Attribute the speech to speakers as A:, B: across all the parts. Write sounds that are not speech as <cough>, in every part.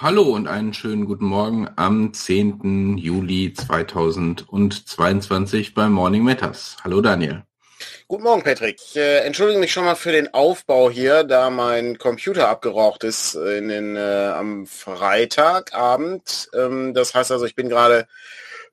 A: Hallo und einen schönen guten Morgen am 10. Juli 2022 bei Morning Matters. Hallo Daniel.
B: Guten Morgen, Patrick. Äh, entschuldige mich schon mal für den Aufbau hier, da mein Computer abgeraucht ist in den, äh, am Freitagabend. Ähm, das heißt also, ich bin gerade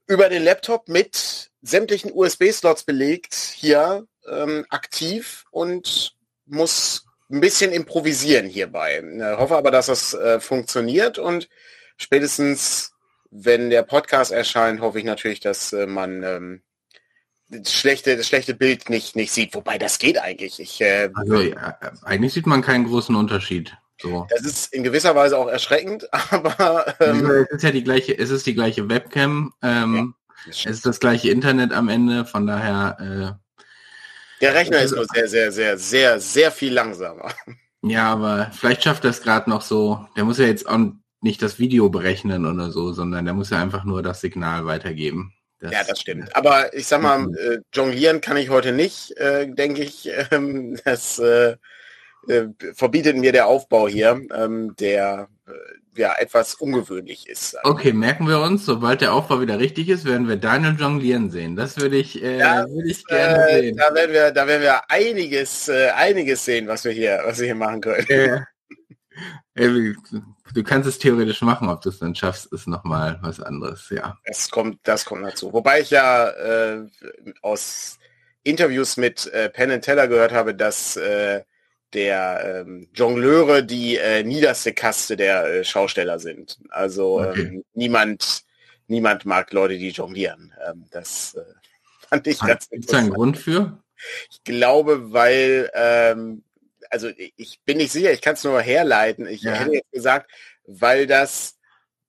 B: über den Laptop mit sämtlichen USB-Slots belegt hier ähm, aktiv und muss ein bisschen improvisieren hierbei. Ich äh, hoffe aber, dass das äh, funktioniert und spätestens, wenn der Podcast erscheint, hoffe ich natürlich, dass äh, man ähm, das schlechte, das schlechte Bild nicht, nicht sieht. Wobei das geht eigentlich. Ich, äh,
A: also ja, eigentlich sieht man keinen großen Unterschied. So.
B: Das ist in gewisser Weise auch erschreckend, <laughs> aber ähm,
A: es ist ja die gleiche, es ist die gleiche Webcam, ähm, ja, es ist das gleiche Internet am Ende, von daher äh,
B: der Rechner ist nur sehr, sehr, sehr, sehr, sehr viel langsamer.
A: Ja, aber vielleicht schafft er es gerade noch so. Der muss ja jetzt auch nicht das Video berechnen oder so, sondern der muss ja einfach nur das Signal weitergeben.
B: Das, ja, das stimmt. Aber ich sag mal, äh, jonglieren kann ich heute nicht, äh, denke ich. <laughs> Ähm, das äh, äh, verbietet mir der Aufbau hier, ähm, der äh, ja etwas ungewöhnlich ist.
A: Okay, merken wir uns, sobald der Aufbau wieder richtig ist, werden wir Daniel jonglieren sehen. Das würde ich, äh,
B: ja, würde ich gerne äh, sehen. Da werden wir, da werden wir einiges, äh, einiges sehen, was wir hier, was wir hier machen können. Äh,
A: du kannst es theoretisch machen, ob du es dann schaffst, ist nochmal was anderes, ja.
B: Das kommt, das kommt dazu. Wobei ich ja äh, aus Interviews mit äh, Penn Teller gehört habe, dass äh, der ähm, Jongleure die äh, niederste Kaste der äh, Schausteller sind. Also okay. ähm, niemand, niemand mag Leute, die jonglieren. Ähm, das äh, <laughs> fand ich
A: ganz Gibt es einen Grund für?
B: Ich glaube, weil, ähm, also ich bin nicht sicher, ich kann es nur herleiten. Ich ja. hätte jetzt gesagt, weil das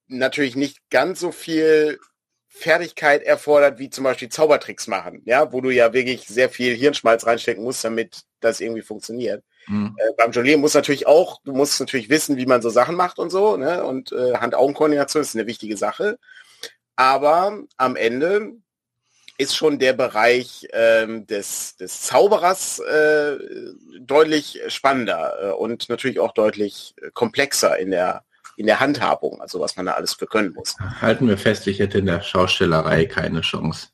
B: natürlich nicht ganz so viel Fertigkeit erfordert, wie zum Beispiel Zaubertricks machen, ja, wo du ja wirklich sehr viel Hirnschmalz reinstecken musst, damit das irgendwie funktioniert. Mhm. Äh, beim Jonglieren muss natürlich auch, du musst natürlich wissen, wie man so Sachen macht und so, ne? Und äh, Hand-Augen-Koordination ist eine wichtige Sache. Aber am Ende ist schon der Bereich ähm, des, des Zauberers äh, deutlich spannender äh, und natürlich auch deutlich komplexer in der in der Handhabung, also was man da alles für können muss.
A: Halten wir fest, ich hätte in der Schaustellerei keine Chance.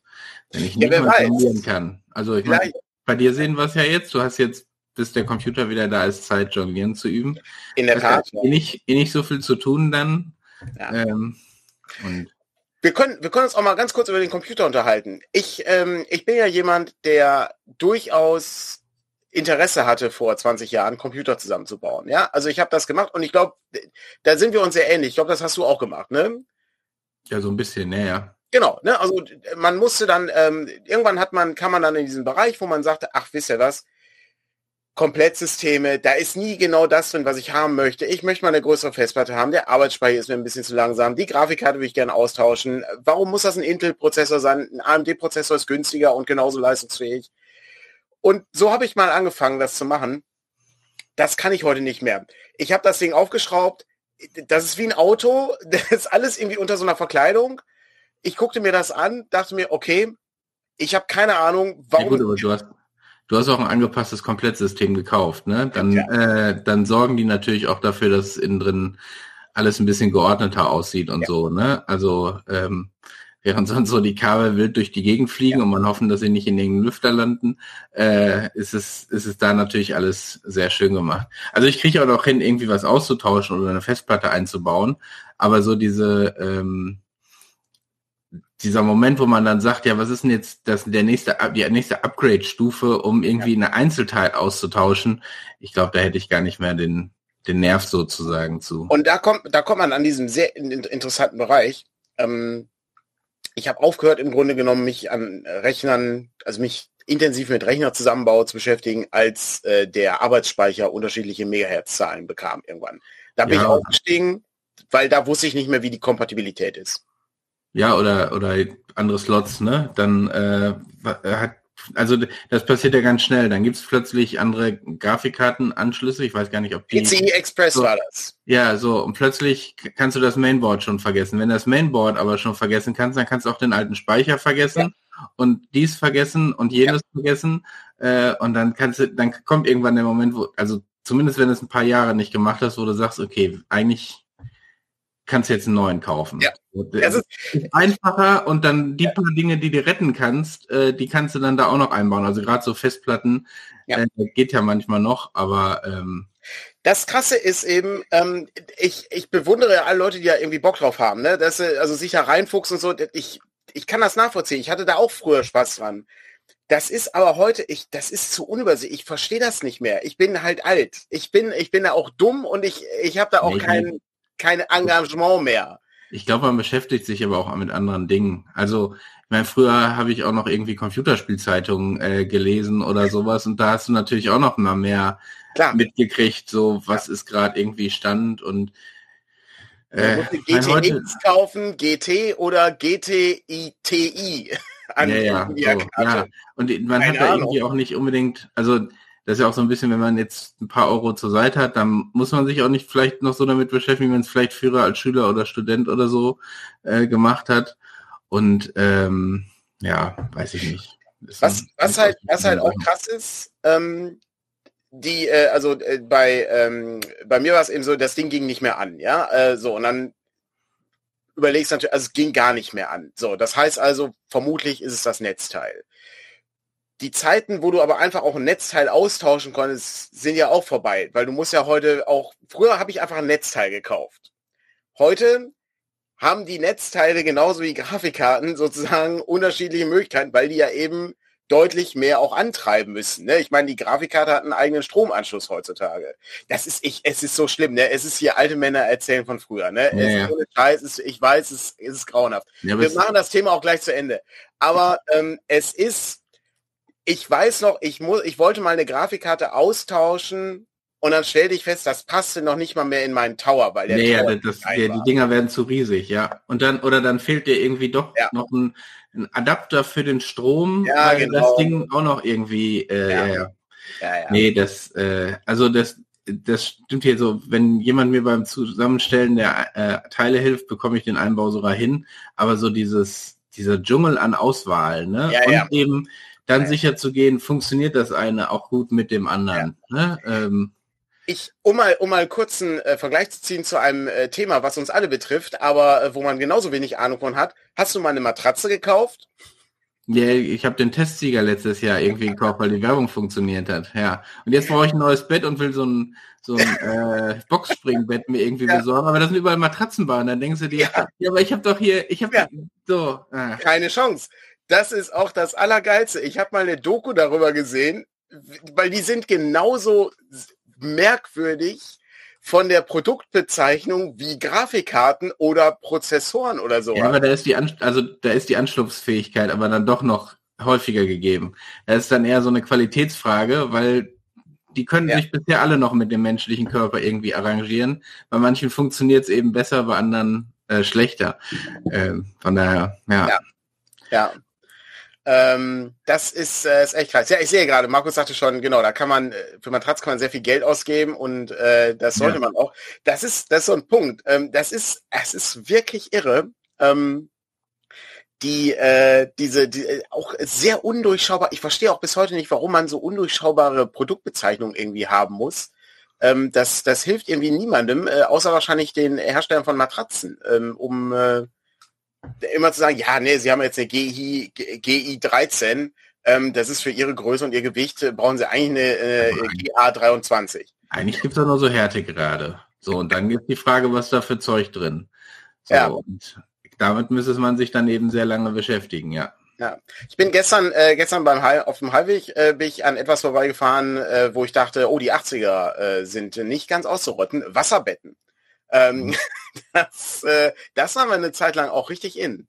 A: Wenn ich nicht ja, mal kann. Also ich meine, bei dir sehen wir es ja jetzt, du hast jetzt bis der Computer wieder da ist, Zeit, jonglieren zu üben.
B: In der Tat.
A: Ja. Eh, nicht, eh nicht so viel zu tun dann. Ja. Ähm,
B: wir können, wir können uns auch mal ganz kurz über den Computer unterhalten. Ich, ähm, ich bin ja jemand, der durchaus Interesse hatte vor 20 Jahren, Computer zusammenzubauen. Ja, also ich habe das gemacht und ich glaube, da sind wir uns sehr ähnlich. Ich glaube, das hast du auch gemacht, ne?
A: Ja, so ein bisschen, näher.
B: Genau, ne? Also man musste dann, ähm, irgendwann hat man, kann man dann in diesen Bereich, wo man sagte, ach, wisst ihr was, Komplettsysteme, da ist nie genau das drin, was ich haben möchte. Ich möchte mal eine größere Festplatte haben, der Arbeitsspeicher ist mir ein bisschen zu langsam, die Grafikkarte würde ich gerne austauschen. Warum muss das ein Intel-Prozessor sein? Ein AMD-Prozessor ist günstiger und genauso leistungsfähig. Und so habe ich mal angefangen, das zu machen. Das kann ich heute nicht mehr. Ich habe das Ding aufgeschraubt. Das ist wie ein Auto. <laughs> Das ist alles irgendwie unter so einer Verkleidung. Ich guckte mir das an, dachte mir, okay, ich habe keine Ahnung,
A: warum. Ja, gut, du hast, auch ein angepasstes Komplettsystem gekauft, ne? Dann, ja. äh, dann sorgen die natürlich auch dafür, dass innen drin alles ein bisschen geordneter aussieht und ja. so, ne? Also ähm, während <laughs> sonst so die Kabel wild durch die Gegend fliegen ja. und man hoffen, dass sie nicht in den Lüfter landen, äh, ist es ist es da natürlich alles sehr schön gemacht. Also ich kriege auch noch hin, irgendwie was auszutauschen oder eine Festplatte einzubauen, aber so diese ähm, dieser Moment, wo man dann sagt, ja, was ist denn jetzt das, der nächste, die nächste Upgrade-Stufe, um irgendwie ja. eine Einzelteil auszutauschen? Ich glaube, da hätte ich gar nicht mehr den, den Nerv sozusagen zu.
B: Und da kommt, da kommt man an diesem sehr interessanten Bereich. Ähm, ich habe aufgehört, im Grunde genommen, mich an Rechnern, also mich intensiv mit Rechnerzusammenbau zu beschäftigen, als äh, der Arbeitsspeicher unterschiedliche Megahertz-Zahlen bekam irgendwann. Da bin ja. ich aufgestiegen, weil da wusste ich nicht mehr, wie die Kompatibilität ist.
A: Ja, oder, oder andere Slots, ne? Dann äh, hat also das passiert ja ganz schnell. Dann gibt's plötzlich andere Grafikkartenanschlüsse. Ich weiß gar nicht, ob
B: die. PCI Express
A: so,
B: war das.
A: Ja, so. Und plötzlich kannst du das Mainboard schon vergessen. Wenn du das Mainboard aber schon vergessen kannst, dann kannst du auch den alten Speicher vergessen ja. und dies vergessen und jenes ja. vergessen. Äh, und dann kannst du, dann kommt irgendwann der Moment, wo, also zumindest wenn du es ein paar Jahre nicht gemacht hast, wo du sagst, okay, eigentlich kannst jetzt einen neuen kaufen. Ja. Das ist, einfacher und dann die ja. paar Dinge, die du retten kannst, äh, die kannst du dann da auch noch einbauen. Also gerade so Festplatten ja. Äh, geht ja manchmal noch, aber ähm,
B: das Krasse ist eben, ähm, ich, ich bewundere alle Leute, die ja irgendwie Bock drauf haben, ne? Dass sie also sich da reinfuchsen und so. Ich, ich kann das nachvollziehen. Ich hatte da auch früher Spaß dran. Das ist aber heute, ich, das ist zu unübersichtlich. Ich verstehe das nicht mehr. Ich bin halt alt. Ich bin, ich bin da auch dumm und ich, ich habe da auch nee, kein, kein Engagement mehr.
A: Ich glaube, man beschäftigt sich aber auch mit anderen Dingen. Also, ich meine, früher habe ich auch noch irgendwie Computerspielzeitungen äh, gelesen oder sowas und da hast du natürlich auch noch mal mehr Klar. mitgekriegt, so was ja. ist gerade irgendwie Stand und
B: äh, GTX heute, kaufen, GT oder GTITI.
A: An ja, ja, so, ja. Und man Keine hat da irgendwie auch nicht unbedingt, also das ist ja auch so ein bisschen, wenn man jetzt ein paar Euro zur Seite hat, dann muss man sich auch nicht vielleicht noch so damit beschäftigen, wenn es vielleicht früher als Schüler oder Student oder so äh, gemacht hat. Und ähm, ja, weiß ich nicht.
B: was, was halt, was halt auch krass ist, ähm, die, äh, also äh, bei, ähm, bei mir war es eben so, das Ding ging nicht mehr an, ja, äh, so, und dann überlegst du natürlich, also es ging gar nicht mehr an. So, das heißt also, vermutlich ist es das Netzteil. Die Zeiten, wo du aber einfach auch ein Netzteil austauschen konntest, sind ja auch vorbei, weil du musst ja heute auch, früher habe ich einfach ein Netzteil gekauft. Heute haben die Netzteile genauso wie Grafikkarten <laughs> sozusagen unterschiedliche Möglichkeiten, weil die ja eben deutlich mehr auch antreiben müssen. Ne? Ich meine, die Grafikkarte hat einen eigenen Stromanschluss heutzutage. Das ist ich, es ist so schlimm. Ne? Es ist hier alte Männer erzählen von früher. Ne? Ja, es ja. Scheiß, ich weiß, es, es ist grauenhaft. Ja, Wir machen das Thema auch gleich zu Ende. Aber ähm, es ist, ich weiß noch, ich muss, ich wollte mal eine Grafikkarte austauschen und dann stellte ich fest, das passte noch nicht mal mehr in meinen Tower, weil der
A: nee,
B: Tower
A: ja, das, ja, die Dinger werden zu riesig, ja. Und dann, oder dann fehlt dir irgendwie doch ja. noch ein, ein, Adapter für den Strom, ja, weil genau. das Ding auch noch irgendwie, äh, ja. Ja, ja. Nee, das, äh, also das, das stimmt hier so, wenn jemand mir beim Zusammenstellen der äh, Teile hilft, bekomme ich den Einbau sogar hin. Aber so dieses, dieser Dschungel an Auswahl, ne? Ja, und eben dann sicher zu gehen, funktioniert das eine auch gut mit dem anderen. Ne? Ähm,
B: ich, um mal, um mal kurz einen äh, Vergleich zu ziehen zu einem äh, Thema, was uns alle betrifft, aber äh, wo man genauso wenig Ahnung von hat. Hast du mal eine Matratze gekauft?
A: Ja, ich habe den Testsieger letztes Jahr irgendwie <laughs> gekauft, weil die Werbung funktioniert hat. Ja. Und jetzt brauche ich ein neues Bett und will so ein, so ein <laughs> äh, Boxspringbett mir irgendwie ja. besorgen. Aber das sind überall Matratzenbahnen. Dann denkst du dir, ja, ja aber ich habe doch hier, ich habe ja. so.
B: Ah. Keine Chance. Das ist auch das Allergeilste. Ich habe mal eine Doku darüber gesehen, weil die sind genauso merkwürdig von der Produktbezeichnung wie Grafikkarten oder Prozessoren oder so.
A: Ja, aber da ist die An also da ist die Anschlussfähigkeit aber dann doch noch häufiger gegeben. Das ist dann eher so eine Qualitätsfrage, weil die können ja. sich bisher alle noch mit dem menschlichen Körper irgendwie arrangieren. Bei manchen funktioniert es eben besser, bei anderen äh, schlechter. Ähm, von daher, ja.
B: Ja. ja. Ähm, das ist, äh, ist echt krass. Ja, ich sehe gerade, Markus sagte schon, genau, da kann man, äh, für Matratz kann man sehr viel Geld ausgeben und äh, das sollte ja. man auch. Das ist, das ist so ein Punkt. Ähm, das ist, es ist wirklich irre. Ähm, die, äh, diese, die, äh, auch sehr undurchschaubar. Ich verstehe auch bis heute nicht, warum man so undurchschaubare Produktbezeichnungen irgendwie haben muss. Ähm, das, das hilft irgendwie niemandem, äh, außer wahrscheinlich den Herstellern von Matratzen, ähm, um äh, immer zu sagen, ja, nee, Sie haben jetzt eine GI, GI 13, ähm, das ist für Ihre Größe und Ihr Gewicht, äh, brauchen Sie eigentlich eine äh, GA 23.
A: Eigentlich gibt es da nur so Härtegrade. So, und dann gibt die Frage, was da für Zeug drin. So, ja. Und damit müsste man sich dann eben sehr lange beschäftigen, ja.
B: Ja, ich bin gestern, äh, gestern beim Heil, auf dem Heilweg äh, bin ich an etwas vorbeigefahren, äh, wo ich dachte, oh, die 80er äh, sind nicht ganz auszurotten. Wasserbetten. Ähm, mhm. <laughs> das, äh, das haben wir eine Zeit lang auch richtig in.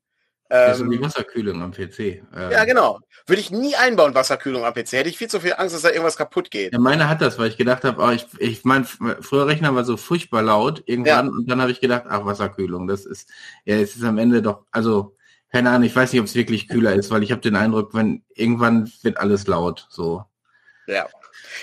A: Ähm, also die Wasserkühlung am PC. Ähm,
B: ja, genau. Würde ich nie einbauen, Wasserkühlung am PC. Hätte ich viel zu viel Angst, dass da irgendwas kaputt geht.
A: Ja, meine hat das, weil ich gedacht habe, oh, ich, ich mein, früher Rechner war so furchtbar laut irgendwann ja. und dann habe ich gedacht, ach, Wasserkühlung, das ist, ja, es ist am Ende doch, also, keine Ahnung, ich weiß nicht, ob es wirklich kühler ist, weil ich habe den Eindruck, wenn irgendwann wird alles laut, so.
B: Ja.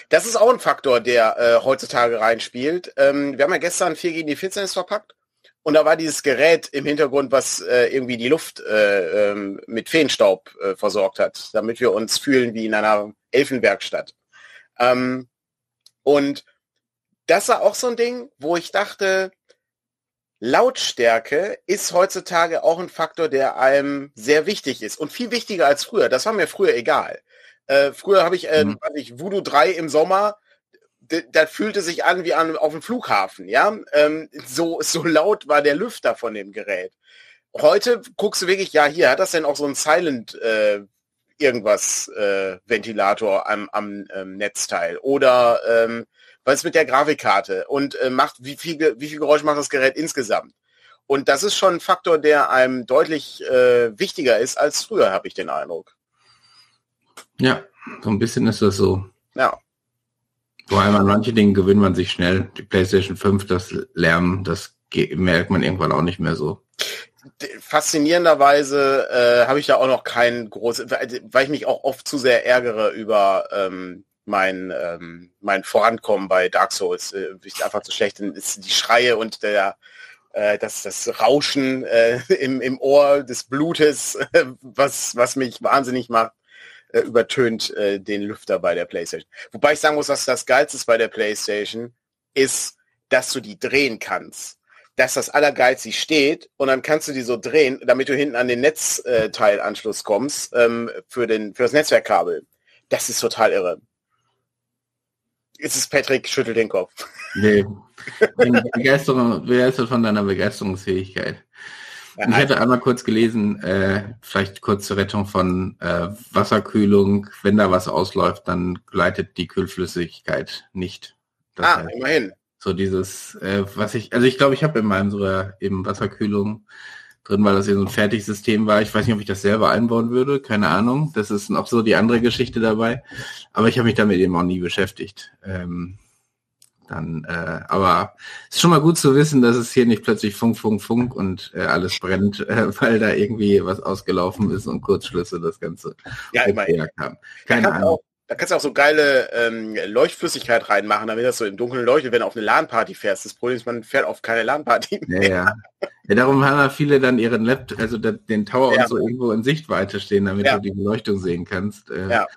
B: Das ist auch ein Faktor, der äh, heutzutage reinspielt. Ähm, wir haben ja gestern 4 gegen die Finsternis verpackt und da war dieses Gerät im Hintergrund, was äh, irgendwie die Luft äh, ähm, mit Feenstaub äh, versorgt hat, damit wir uns fühlen wie in einer Elfenwerkstatt. Ähm, und das war auch so ein Ding, wo ich dachte, Lautstärke ist heutzutage auch ein Faktor, der einem sehr wichtig ist und viel wichtiger als früher. Das war mir früher egal. Äh, früher habe ich, äh, mhm. ich Voodoo 3 im Sommer, das fühlte sich an wie an, auf dem Flughafen, ja. Ähm, so, so laut war der Lüfter von dem Gerät. Heute guckst du wirklich, ja, hier hat das denn auch so ein Silent äh, irgendwas äh, Ventilator am, am ähm, Netzteil oder ähm, was ist mit der Grafikkarte und äh, macht wie viel wie viel Geräusch macht das Gerät insgesamt? Und das ist schon ein Faktor, der einem deutlich äh, wichtiger ist als früher, habe ich den Eindruck.
A: Ja, so ein bisschen ist das so.
B: Ja.
A: Vor allem an manche Dinge gewöhnt man sich schnell. Die PlayStation 5, das Lärm, das merkt man irgendwann auch nicht mehr so.
B: Faszinierenderweise äh, habe ich da auch noch kein großes, weil ich mich auch oft zu sehr ärgere über ähm, mein, ähm, mein Vorankommen bei Dark Souls. Äh, ich einfach zu schlecht ist die Schreie und der äh, das, das Rauschen äh, <laughs> im, im Ohr des Blutes, <laughs> was, was mich wahnsinnig macht, äh, übertönt äh, den Lüfter bei der PlayStation. Wobei ich sagen muss, was das Geilste bei der PlayStation, ist, dass du die drehen kannst. Dass das Allergeilste steht und dann kannst du die so drehen, damit du hinten an den Netzteilanschluss kommst ähm, für, den, für das Netzwerkkabel. Das ist total irre ist es Patrick, schüttelt den Kopf.
A: Nee. Begeisterung, begeistert von deiner Begeisterungsfähigkeit. Ich hatte einmal kurz gelesen, äh, vielleicht kurz zur Rettung von äh, Wasserkühlung, wenn da was ausläuft, dann gleitet die Kühlflüssigkeit nicht.
B: Das ah, heißt, immerhin.
A: So dieses, äh, was ich, also ich glaube, ich habe in meinem sogar eben Wasserkühlung drin, weil das ja so ein Fertigsystem war. Ich weiß nicht, ob ich das selber einbauen würde, keine Ahnung. Das ist noch so die andere Geschichte dabei. Aber ich habe mich damit eben auch nie beschäftigt. Ähm, dann, äh, aber es ist schon mal gut zu wissen, dass es hier nicht plötzlich Funk, Funk, Funk und äh, alles brennt, äh, <laughs> weil da irgendwie was ausgelaufen ist und Kurzschlüsse das Ganze
B: ja, immerhin. Keine Ahnung. Auch, da kannst du auch so geile ähm, Leuchtflüssigkeit reinmachen, damit das so im Dunkeln leuchtet, wenn du auf eine LAN-Party fährst. Das Problem ist, man fährt auf keine LAN-Party
A: mehr. Ja, ja. ja, darum haben ja viele dann ihren Laptop, also den Tower ja. und so irgendwo in Sichtweite stehen, damit du die Beleuchtung sehen kannst.
B: Äh, ja.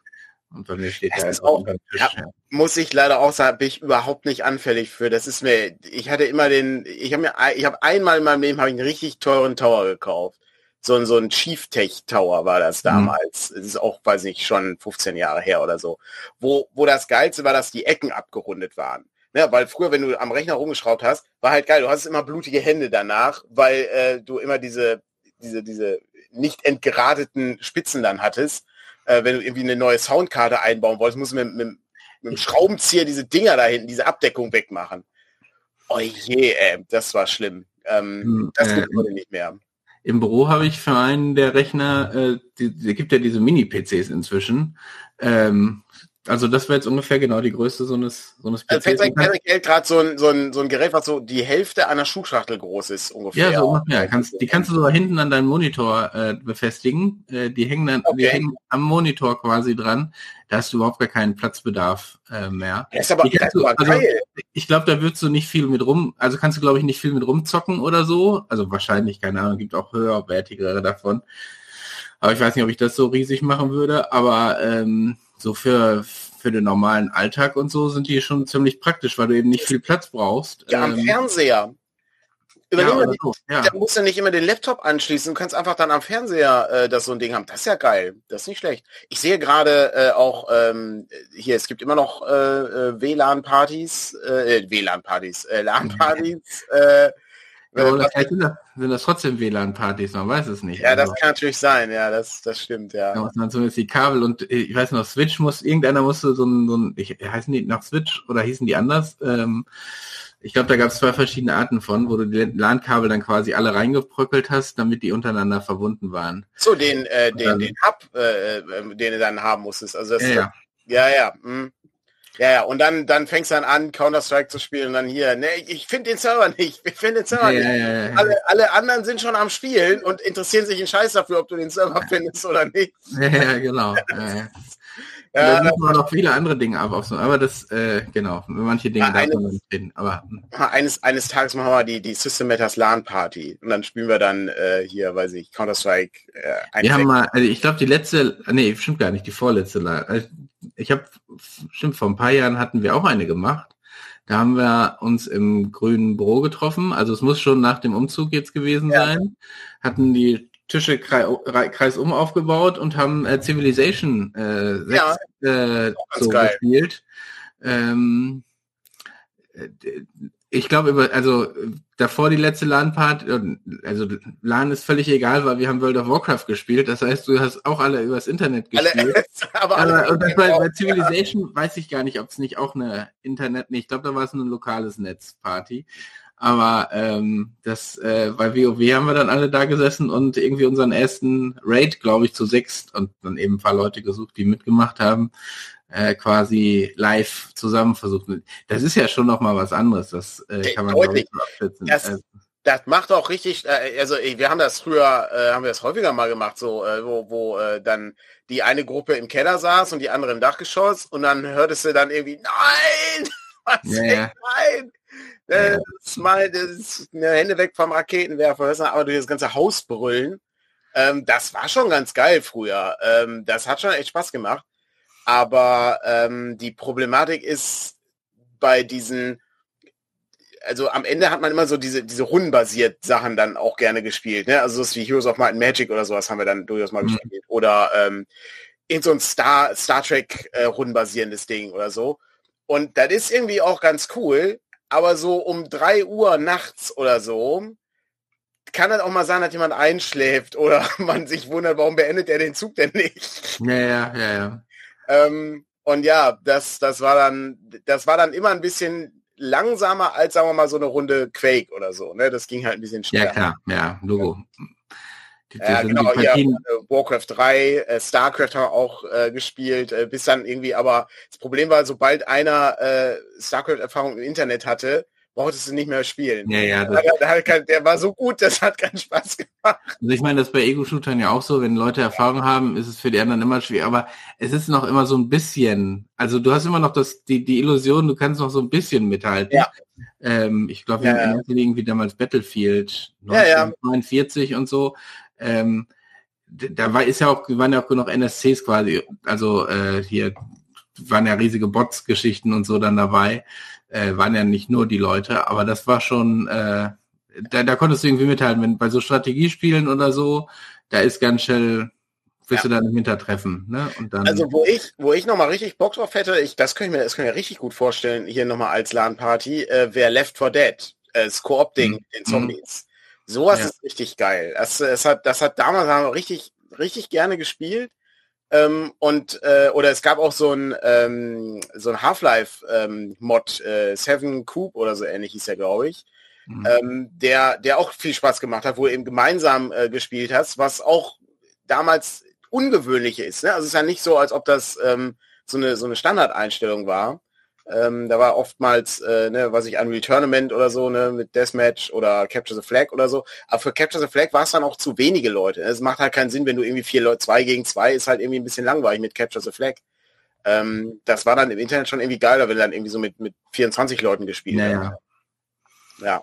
B: Und bei mir steht das ist auch, Tisch, ja, muss ich leider auch sagen, bin ich überhaupt nicht anfällig für. Das ist mir, ich hatte immer den, ich habe mir, ich habe einmal in meinem Leben habe ich einen richtig teuren Tower gekauft so ein, so ein Chief Tech Tower war das mhm. damals. Mhm. Es ist auch, weiß nicht, schon 15 Jahre her oder so. Wo, wo das Geilste war, dass die Ecken abgerundet waren. Ja, weil früher, wenn du am Rechner rumgeschraubt hast, war halt geil. Du hast immer blutige Hände danach, weil äh, du immer diese, diese, diese nicht entgeradeten Spitzen dann hattest. Äh, wenn du irgendwie eine neue Soundkarte einbauen wolltest, musst du mit, mit, mit dem Schraubenzieher diese Dinger da hinten, diese Abdeckung wegmachen. Oh je, ey, das war schlimm. Ähm, hm, das äh, gibt heute nicht mehr.
A: Im Büro habe ich für einen der Rechner, äh, die, die gibt ja diese Mini-PCs inzwischen. Ähm, also das wäre jetzt ungefähr genau die Größe so eines so eines
B: PCs. Also Patrick gerade so ein, so, ein, so ein Gerät, was so die Hälfte einer Schuhschachtel groß ist ungefähr.
A: Ja, so ja, kannst, die kannst du so hinten an deinem Monitor äh, befestigen. Äh, die hängen dann okay. die hängen am Monitor quasi dran. Da hast du überhaupt gar keinen Platzbedarf äh, mehr.
B: Das ist aber, das du,
A: also, ich glaube, da würdest du nicht viel mit rum, also kannst du glaube ich nicht viel mit rumzocken oder so. Also wahrscheinlich, keine Ahnung, gibt auch höherwertigere davon. Aber ich weiß nicht, ob ich das so riesig machen würde. Aber ähm, so für für den normalen Alltag und so sind die schon ziemlich praktisch, weil du eben nicht viel Platz brauchst.
B: Ja, am ähm, Fernseher. Überleg ja, so, ja. Da musst du nicht immer den Laptop anschließen. Du kannst einfach dann am Fernseher äh, das so ein Ding haben. Das ist ja geil. Das ist nicht schlecht. Ich sehe gerade äh, auch ähm, hier, es gibt immer noch äh, äh WLAN-Partys, äh, WLAN-Partys, äh, LAN-Partys, äh,
A: ja, oder vielleicht sind das, sind das trotzdem WLAN-Partys, man weiß es nicht.
B: Ja, also, das kann natürlich sein, ja, das, das stimmt, ja.
A: Ja, man zumindest die Kabel und äh, ich weiß noch, Switch muss, irgendeiner musste so ein, so ein ich, heißen die noch Switch oder hießen die anders? Ähm, ich glaube, da gab es zwei verschiedene Arten von, wo du die LAN-Kabel dann quasi alle reingebröckelt hast, damit die untereinander verbunden waren.
B: So, den, äh, den, dann, den Hub, äh, äh, den du dann haben musstest. Also das, ja, ja. ja, ja. Mh. Ja, ja, und dann, dann fängst du dann an, Counter-Strike zu spielen und dann hier, ne, ich finde den Server <laughs> nicht, ich finde den Server ja, nicht. Ja, ja, alle, alle anderen sind schon am Spielen und interessieren sich einen Scheiß dafür, ob du den Server findest oder nicht. <laughs>
A: Ja, ja genau. <laughs> ja, ja. da müssen wir noch viele andere Dinge ab, aber das, äh, genau, manche Dinge darf man nicht reden. Aber
B: hm. eines, eines Tages machen wir die, die System Matters LAN Party und dann spielen wir dann äh, hier, weiß ich, Counter-Strike.
A: Äh, wir haben mal, also ich glaube die letzte, nee, stimmt gar nicht, die vorletzte LAN. Also ich habe, stimmt, vor ein paar Jahren hatten wir auch eine gemacht. Da haben wir uns im grünen Büro getroffen. Also es muss schon nach dem Umzug jetzt gewesen ja. sein. Hatten die Tische kreisum aufgebaut und haben äh, Civilization äh, 6 ja, äh, so geil. gespielt. Ähm, äh, ich glaube über, also davor die letzte LAN-Part, also LAN ist völlig egal, weil wir haben World of Warcraft gespielt. Das heißt, du hast auch alle übers Internet gespielt. <laughs> Alle, aber alle und bei, <laughs> bei, Civilization ja. weiß ich gar nicht, ob es nicht auch eine Internet, nee, ich glaube, da war es ein lokales Netzparty. Aber ähm, das, äh, bei WoW haben wir dann alle da gesessen und irgendwie unseren ersten Raid, glaube ich, zu sechs und dann eben ein paar Leute gesucht, die mitgemacht haben äh, quasi live zusammen versuchen. Das ist ja schon noch mal was anderes. Das äh, kann man
B: Deutlich. abschätzen. Das, also das macht auch richtig, äh, also wir haben das früher, äh, haben wir das häufiger mal gemacht, so äh, wo, wo äh, dann die eine Gruppe im Keller saß und die andere im Dachgeschoss und dann hörtest du dann irgendwie, nein, <laughs> was ja, ja. nein. Das ist mal, das ist eine Hände weg vom Raketenwerfer, aber durch das ganze Haus brüllen. Ähm, das war schon ganz geil früher. Ähm, das hat schon echt Spaß gemacht. Aber ähm, die Problematik ist bei diesen, also am Ende hat man immer so diese, diese rundenbasiert Sachen dann auch gerne gespielt. Ne? Also so ist wie Heroes of Might and Magic oder sowas haben wir dann durchaus mal mhm. gespielt. Oder ähm, in so ein Star, Star Trek äh, rundenbasierendes Ding oder so. Und das ist irgendwie auch ganz cool, aber so um drei Uhr nachts oder so kann das auch mal sein, dass jemand einschläft <laughs> oder man sich wundert, warum beendet er den Zug denn nicht.
A: Ja, ja, ja, ja.
B: Ähm, und ja, das, das war dann, das war dann immer ein bisschen langsamer als, sagen wir mal, so eine Runde Quake oder so. Ne? Das ging halt ein bisschen schneller.
A: Ja, klar, ja, Logo.
B: Ja. genau, ja, Warcraft 3, äh, StarCraft auch äh, gespielt, äh, bis dann irgendwie, aber das Problem war, sobald einer äh, StarCraft-Erfahrung im Internet hatte, brauchtest du nicht mehr spielen.
A: Ja, ja.
B: Der, der, der, war so gut, das hat keinen Spaß <laughs> gemacht.
A: Also ich meine, das bei Ego-Shootern ja auch so, wenn Leute Erfahrung ja. haben, ist es für die anderen immer schwer, aber es ist noch immer so ein bisschen, also du hast immer noch das, die, die Illusion, du kannst noch so ein bisschen mithalten. Ja. Ähm, ich glaube, wir ja, haben ja. irgendwie damals Battlefield 1949 ja, und so. Ähm, da war ist ja auch, waren ja auch genug NSCs quasi, also äh, hier waren ja riesige Bots-Geschichten und so dann dabei äh, waren ja nicht nur die Leute, aber das war schon, äh, da, da konntest du irgendwie mithalten, wenn bei so Strategiespielen oder so, da ist ganz schnell, wirst ja. du dann im Hintertreffen, ne? Und dann.
B: Also wo ich, wo ich nochmal richtig Bock drauf hätte, ich, das kann ich mir, das kann ich mir richtig gut vorstellen, hier nochmal als LAN-Party, äh, wäre Left 4 Dead, äh, das Koop-Ding mhm. in Zombies. Sowas ja. ist richtig geil. Das, das hat, das hat damals haben wir richtig, richtig gerne gespielt. Ähm, und äh, oder es gab auch so ein ähm, so ein Half-Life ähm, Mod äh, Seven Coop oder so ähnlich hieß er glaube ich, mhm. ähm, der der auch viel Spaß gemacht hat, wo du eben gemeinsam äh, gespielt hast, was auch damals ungewöhnlich ist. Ne? Also es ist ja nicht so, als ob das ähm, so eine so eine Standardeinstellung war. Ähm, da war oftmals, äh, ne, was ich, Unreal Tournament oder so, ne, mit Deathmatch oder Capture the Flag oder so. Aber für Capture the Flag war es dann auch zu wenige Leute. Es macht halt keinen Sinn, wenn du irgendwie vier Leute, zwei gegen zwei, ist halt irgendwie ein bisschen langweilig mit Capture the Flag. Ähm, das war dann im Internet schon irgendwie geiler, wenn dann irgendwie so mit, mit 24 Leuten gespielt
A: naja.
B: Ja.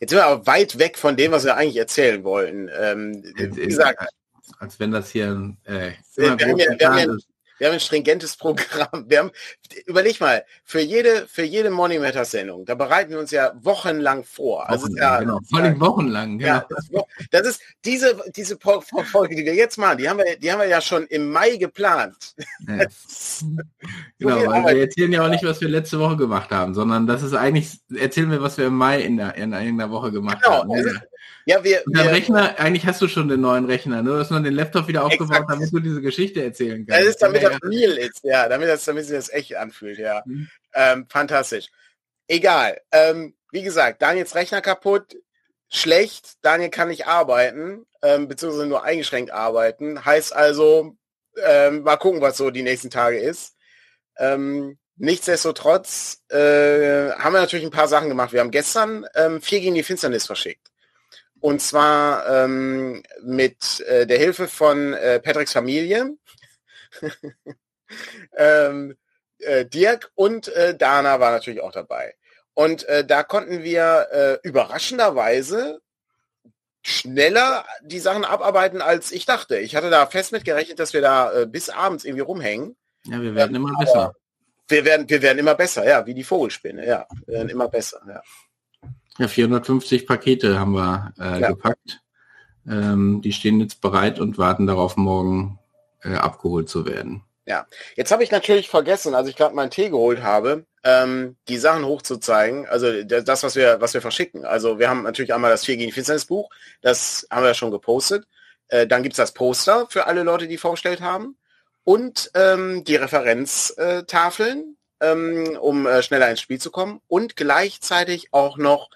B: Jetzt sind wir aber weit weg von dem, was wir eigentlich erzählen wollten. Ähm, wie gesagt,
A: als wenn das hier
B: äh, wir, haben ja, wir, haben ja, wir haben ein stringentes Programm. Wir haben, überleg mal, für jede, für jede Money Matters Sendung, da bereiten wir uns ja wochenlang vor.
A: Also wochenlang, ja, genau. Vor allem wochenlang,
B: genau. Ja, das, das, ist diese, diese Folge, die wir jetzt machen, die haben wir, die haben wir ja schon im Mai geplant. Ja.
A: genau, weil wir erzählen ja auch nicht, was wir letzte Woche gemacht haben, sondern das ist eigentlich, erzählen wir, was wir im Mai in der, in einer Woche gemacht genau, haben. Genau.
B: Ja, wir,
A: und wir, Rechner, eigentlich hast du schon den neuen Rechner, nur ne? dass man den Laptop wieder aufgebaut, exakt. damit du diese Geschichte erzählen kannst.
B: Das ist, damit ja, das real ist, ja, damit das, damit sich das echt anfühlt, ja. Mhm. Ähm, fantastisch. Egal. Ähm, wie gesagt, Daniels Rechner kaputt, schlecht, Daniel kann nicht arbeiten, ähm, beziehungsweise nur eingeschränkt arbeiten. Heißt also, ähm, mal gucken, was so die nächsten Tage ist. Ähm, nichtsdestotrotz äh, haben wir natürlich ein paar Sachen gemacht. Wir haben gestern ähm, vier gegen die Finsternis verschickt. Und zwar ähm, mit äh, der Hilfe von äh, Patricks Familie, <laughs> ähm, äh, Dirk und äh, Dana war natürlich auch dabei. Und äh, da konnten wir äh, überraschenderweise schneller die Sachen abarbeiten, als ich dachte. Ich hatte da fest mit gerechnet, dass wir da bis abends irgendwie rumhängen.
A: Ja, wir werden immer besser.
B: Wir werden, wir werden immer besser, ja, wie die Vogelspinne, ja. Wir werden immer besser, ja.
A: Ja, 450 Pakete haben wir äh, ja. gepackt. Ähm, die stehen jetzt bereit und warten darauf, morgen äh, abgeholt zu werden.
B: Ja, jetzt habe ich natürlich vergessen, als ich gerade meinen Tee geholt habe, ähm, die Sachen hochzuzeigen. Also das, was wir, was wir verschicken. Also wir haben natürlich einmal das 4 gegen Finsternisbuch, das haben wir ja schon gepostet. Äh, dann gibt's das Poster für alle Leute, die vorgestellt haben. Und ähm, die Referenztafeln, ähm, um äh, schneller ins Spiel zu kommen. Und gleichzeitig auch noch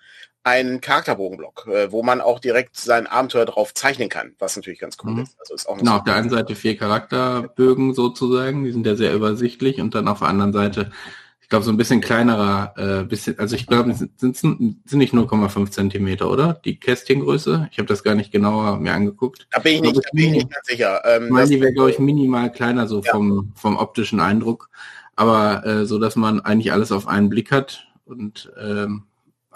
B: einen Charakterbogenblock, äh, wo man auch direkt sein Abenteuer drauf zeichnen kann, was natürlich ganz cool mhm. ist.
A: Also ist auch genau, auf der einen Seite vier Charakterbögen sozusagen, die sind ja sehr übersichtlich und dann auf der anderen Seite, ich glaube, so ein bisschen kleinerer, äh, bisschen, also ich glaube, sind, sind, sind nicht 0,5 Zentimeter, oder? Die Kästchengröße? Ich habe das gar nicht genauer mir angeguckt.
B: Da bin ich nicht, da bin ich nicht ganz sicher.
A: Ähm, meine, die wäre, glaube ich, minimal kleiner, so ja. vom, vom optischen Eindruck. Aber äh, so, dass man eigentlich alles auf einen Blick hat und ähm,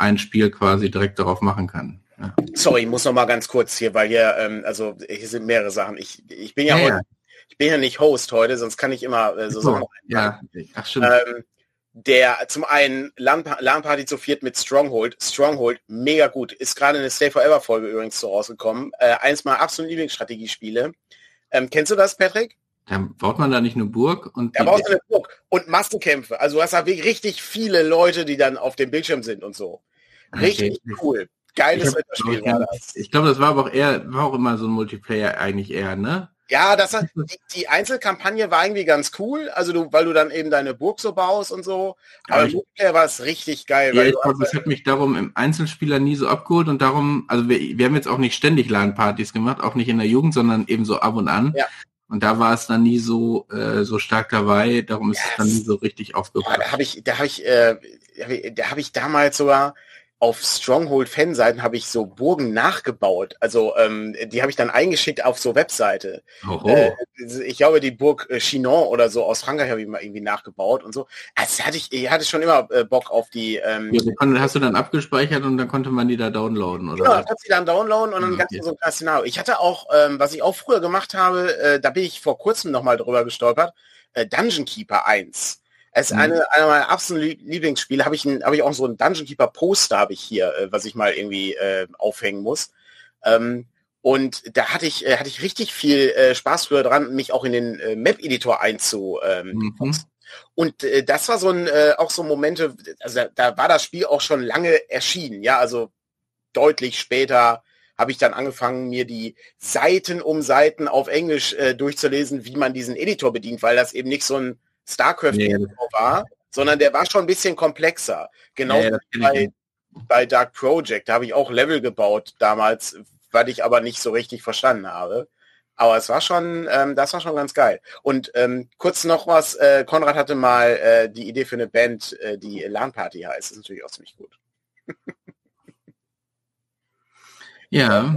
A: ein Spiel quasi direkt darauf machen kann.
B: Ja. Sorry, ich muss noch mal ganz kurz hier, weil hier, ähm, also hier sind mehrere Sachen. Ich, ich bin ja, ja, heute, ich bin ja nicht Host heute, sonst kann ich immer äh, so, so Sachen.
A: Ja, ach stimmt.
B: Ähm, der zum einen LAN-Party zu viert mit Stronghold. Stronghold, mega gut. Ist gerade eine Stay Forever Folge übrigens so rausgekommen. Äh, eins meiner absoluten Lieblingsstrategiespiele. Ähm, kennst du das, Patrick?
A: Da baut man da nicht eine Burg und.
B: Da baust du eine Burg und Massenkämpfe. Also du hast da richtig viele Leute, die dann auf dem Bildschirm sind und so. Richtig okay. cool. Geiles
A: Spiel war das. Ich glaube, das war aber auch eher, war auch immer so ein Multiplayer eigentlich eher, ne?
B: Ja, das hat, die, die Einzelkampagne war irgendwie ganz cool, also du, weil du dann eben deine Burg so baust und so. Aber im Multiplayer war es richtig geil.
A: Ja, ich glaube, das hat mich darum im Einzelspieler nie so abgeholt und darum, also wir, wir haben jetzt auch nicht ständig LAN-Partys gemacht, auch nicht in der Jugend, sondern eben so ab und an. Ja. Und da war es dann nie so äh, so stark dabei, darum ist yes. es dann nie so richtig aufgeholt.
B: Ja, da habe ich, da habe ich, äh, da habe ich damals sogar auf Stronghold-Fanseiten habe ich so Burgen nachgebaut. Also ähm, die habe ich dann eingeschickt auf so Webseite. Äh, ich glaube, die Burg äh, Chinon oder so aus Frankreich habe ich mal irgendwie nachgebaut und so. Also hatte ich, ich hatte schon immer äh, Bock auf die. Ähm,
A: ja, hast du dann abgespeichert und dann konnte man die da downloaden, oder?
B: Ja, kannst du dann downloaden und dann ja, okay. so ein kleines Szenario. Ich hatte auch, ähm, was ich auch früher gemacht habe, äh, da bin ich vor kurzem nochmal drüber gestolpert, äh, Dungeon Keeper 1. Es ist mhm. eine, einer meiner absoluten Lieblingsspiele. Habe ich, ein, hab ich auch so ein Dungeon Keeper Poster habe ich hier, äh, was ich mal irgendwie äh, aufhängen muss. Ähm, und da hatte ich, äh, hatte ich richtig viel äh, Spaß früher dran, mich auch in den äh, Map-Editor einzu. Ähm, mhm. Und das war so ein, auch so Momente, also da, war das Spiel auch schon lange erschienen, ja, also deutlich später habe ich dann angefangen, mir die Seiten um Seiten auf Englisch durchzulesen, wie man diesen Editor bedient, weil das eben nicht so ein StarCraft nee. war, sondern der war schon ein bisschen komplexer. Genau nee, bei, bei Dark Project, da habe ich auch Level gebaut damals, weil ich aber nicht so richtig verstanden habe. Aber es war schon, ähm, das war schon ganz geil. Und ähm, kurz noch was, äh, Konrad hatte mal äh, die Idee für eine Band, äh, die LAN Party heißt. Das ist natürlich auch ziemlich gut. <laughs>
A: ja.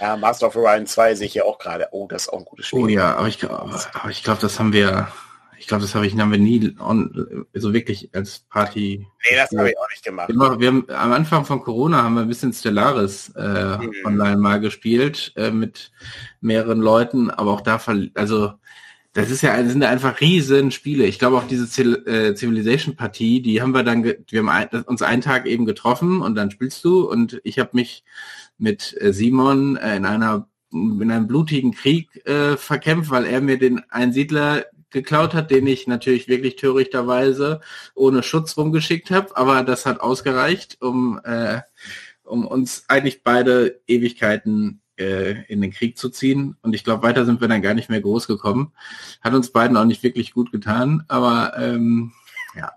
B: Ja, Master of Orion 2 sehe ich ja auch gerade. Oh, das ist auch ein gutes
A: Spiel. Oh ja, aber ich, aber ich glaube, das haben wir ich glaube, das habe ich, haben wir nie on, so wirklich als Party.
B: Nee, das habe ich auch nicht gemacht.
A: Wir haben, am Anfang von Corona haben wir ein bisschen Stellaris äh, mhm. online mal gespielt äh, mit mehreren Leuten, aber auch da, also das ist ja, sind einfach riesen Spiele. Ich glaube auch diese äh, Civilization-Partie, die haben wir dann, wir haben uns einen Tag eben getroffen und dann spielst du und ich habe mich mit äh, Simon äh, in einer in einem blutigen Krieg äh, verkämpft, weil er mir den Einsiedler geklaut hat, den ich natürlich wirklich törichterweise ohne Schutz rumgeschickt habe, aber das hat ausgereicht, um, äh, um uns eigentlich beide Ewigkeiten äh, in den Krieg zu ziehen. Und ich glaube, weiter sind wir dann gar nicht mehr groß gekommen. Hat uns beiden auch nicht wirklich gut getan, aber ähm, ja.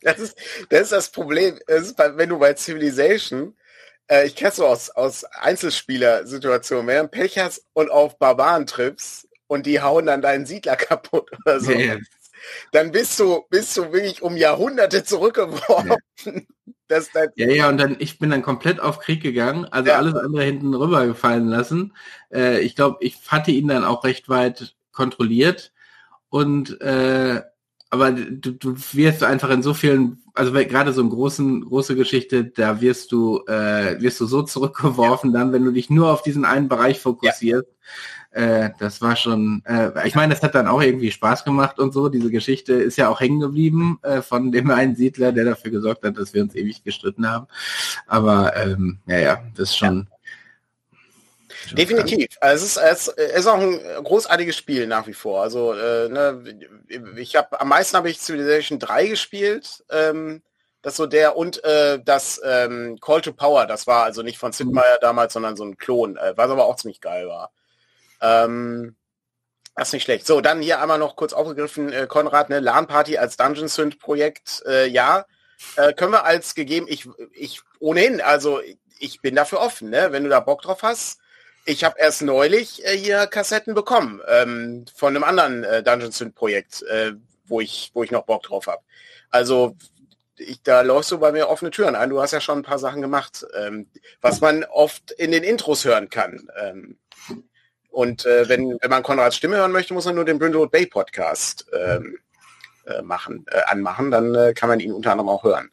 B: Das ist, das ist das Problem. Das ist bei, wenn du bei Civilization äh, ich kenne so aus, aus Einzelspieler-Situationen, wenn du Pech hast und auf Barbaren-Trips und die hauen dann deinen Siedler kaputt <laughs> oder so. Ja, Dann bist du, bist du wirklich um Jahrhunderte zurückgeworfen. Ja. <laughs>
A: Das, das ja, ja, und dann, ich bin dann komplett auf Krieg gegangen, also ja. alles andere hinten rüber gefallen lassen. Äh, ich glaube, ich hatte ihn dann auch recht weit kontrolliert und äh, aber du, du wirst einfach in so vielen, also gerade so eine großen, große Geschichte, da wirst du, äh, wirst du so zurückgeworfen, ja. dann, wenn du dich nur auf diesen einen Bereich fokussierst. Ja. Äh, das war schon, äh, ich meine, das hat dann auch irgendwie Spaß gemacht und so. Diese Geschichte ist ja auch hängen geblieben äh, von dem einen Siedler, der dafür gesorgt hat, dass wir uns ewig gestritten haben. Aber ähm, ja, ja, das ist schon. Ja
B: Definitiv. Also es, ist, es ist auch ein großartiges Spiel nach wie vor. Also äh, ne, ich habe am meisten habe ich Civilization 3 gespielt. Ähm, das so der und äh, das ähm, Call to Power, das war also nicht von Sid mhm. Meier damals, sondern so ein Klon, äh, was aber auch ziemlich geil war. Ähm, das ist nicht schlecht. So, dann hier einmal noch kurz aufgegriffen, äh, Konrad, ne, LAN-Party als Dungeon Synth Projekt, äh, ja, äh, können wir als gegeben, ich, ich ohnehin, also ich bin dafür offen, ne? Wenn du da Bock drauf hast, ich habe erst neulich äh, hier Kassetten bekommen ähm, von einem anderen äh, Dungeons Synth Projekt, äh, wo ich wo ich noch Bock drauf habe. Also ich, da läufst du bei mir offene Türen ein. Du hast ja schon ein paar Sachen gemacht, ähm, was man oft in den Intros hören kann. Ähm, und äh, wenn, wenn man Konrads Stimme hören möchte, muss man nur den Brindlewood Bay Podcast ähm, äh, machen, äh, anmachen. Dann äh, kann man ihn unter anderem auch hören.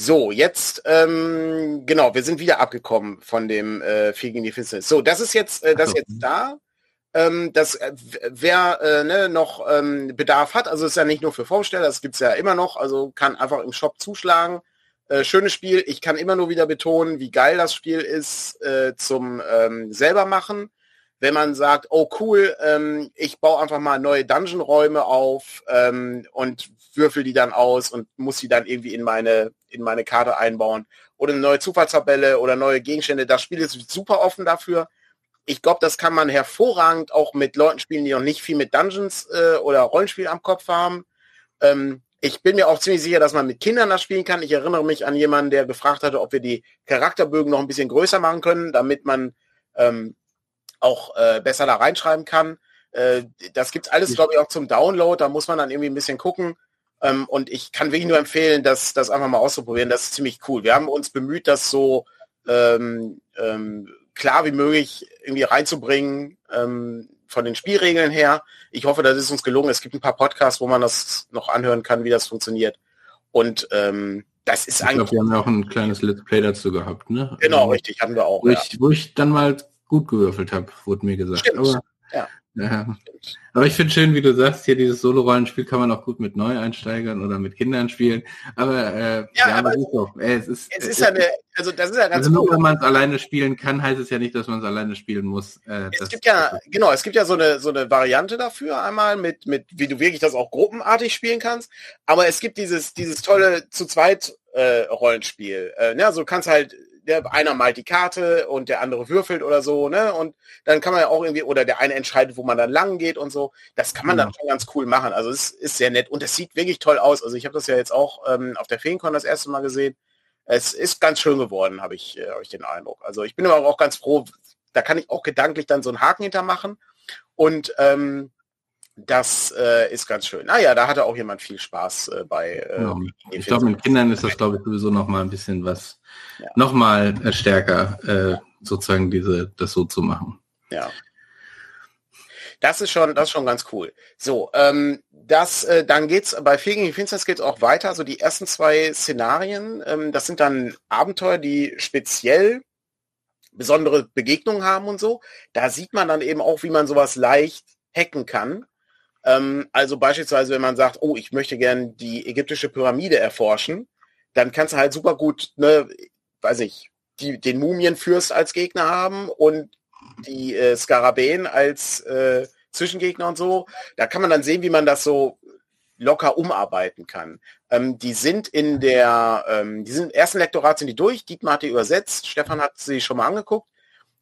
B: So, jetzt, ähm, genau, wir sind wieder abgekommen von dem äh, Fee gegen die Finsternis. So, das ist jetzt, äh, das jetzt da. Ähm, das, äh, wer äh, ne, noch ähm, Bedarf hat, also ist ja nicht nur für Vorsteller, das gibt's ja immer noch, also kann einfach im Shop zuschlagen. Äh, schönes Spiel, ich kann immer nur wieder betonen, wie geil das Spiel ist äh, zum ähm, selber machen wenn man sagt, oh cool, ähm, ich baue einfach mal neue Dungeon-Räume auf ähm, und würfel die dann aus und muss sie dann irgendwie in meine, in meine Karte einbauen. Oder eine neue Zufallstabelle oder neue Gegenstände. Das Spiel ist super offen dafür. Ich glaube, das kann man hervorragend auch mit Leuten spielen, die noch nicht viel mit Dungeons äh, oder Rollenspiel am Kopf haben. Ähm, ich bin mir auch ziemlich sicher, dass man mit Kindern das spielen kann. Ich erinnere mich an jemanden, der gefragt hatte, ob wir die Charakterbögen noch ein bisschen größer machen können, damit man ähm, auch äh, besser da reinschreiben kann. Äh, das gibt's alles, glaube ich, auch zum Download. Da muss man dann irgendwie ein bisschen gucken. Ähm, und ich kann wirklich nur empfehlen, das, das einfach mal auszuprobieren. Das ist ziemlich cool. Wir haben uns bemüht, das so ähm, ähm, klar wie möglich irgendwie reinzubringen ähm, von den Spielregeln her. Ich hoffe, das ist uns gelungen. Es gibt ein paar Podcasts, wo man das noch anhören kann, wie das funktioniert. Und ähm, das ist
A: ich eigentlich. Glaub, wir haben ja auch ein kleines Let's Play dazu gehabt, ne?
B: Genau, also, richtig, hatten wir auch.
A: Wo, ja. ich, wo ich dann mal gut gewürfelt habe, wurde mir gesagt. Stimmt. Aber, ja. ja. Aber ich finde schön, wie du sagst, hier dieses Solo-Rollenspiel kann man auch gut mit Neueinsteigern oder mit Kindern spielen. Aber äh,
B: ja, ja aber es ist so. Äh, es ist, es ist ja eine, also das ist ja ganz
A: also nur, cool. wenn man es alleine spielen kann, heißt es ja nicht, dass man es alleine spielen muss.
B: Äh, es gibt ja, genau, es gibt ja so eine so eine Variante dafür einmal mit mit wie du wirklich das auch gruppenartig spielen kannst. Aber es gibt dieses dieses tolle zu zweit äh, Rollenspiel. Äh, ne? Also du kannst halt der einer malt die Karte und der andere würfelt oder so, ne? Und dann kann man ja auch irgendwie, oder der eine entscheidet, wo man dann lang geht und so. Das kann man ja. dann schon ganz cool machen. Also es ist sehr nett und es sieht wirklich toll aus. Also ich habe das ja jetzt auch ähm, auf der Feencon das erste Mal gesehen. Es ist ganz schön geworden, habe ich, äh, hab ich den Eindruck. Also ich bin aber auch ganz froh, da kann ich auch gedanklich dann so einen Haken hintermachen. Und ähm, das äh, ist ganz schön. Naja, da hatte auch jemand viel Spaß äh, bei. Äh,
A: ja. Ich glaube, mit Kindern ist das, glaube ich, sowieso noch mal ein bisschen was, ja. noch mal äh, stärker, äh, sozusagen diese, das so zu machen.
B: Ja. Das ist schon, das ist schon ganz cool. So, ähm, das, äh, dann geht's bei Fegen Finsters geht's auch weiter. So die ersten zwei Szenarien, ähm, das sind dann Abenteuer, die speziell besondere Begegnungen haben und so. Da sieht man dann eben auch, wie man sowas leicht hacken kann. Ähm, also beispielsweise, wenn man sagt, oh, ich möchte gern die ägyptische Pyramide erforschen, dann kannst du halt super gut, ne, weiß ich, die, den Mumienfürst als Gegner haben und die äh, Skarabäen als äh, Zwischengegner und so. Da kann man dann sehen, wie man das so locker umarbeiten kann. Ähm, die sind in der, ähm, die sind ersten Lektorat sind die durch, Dietmar hat die übersetzt, Stefan hat sie schon mal angeguckt.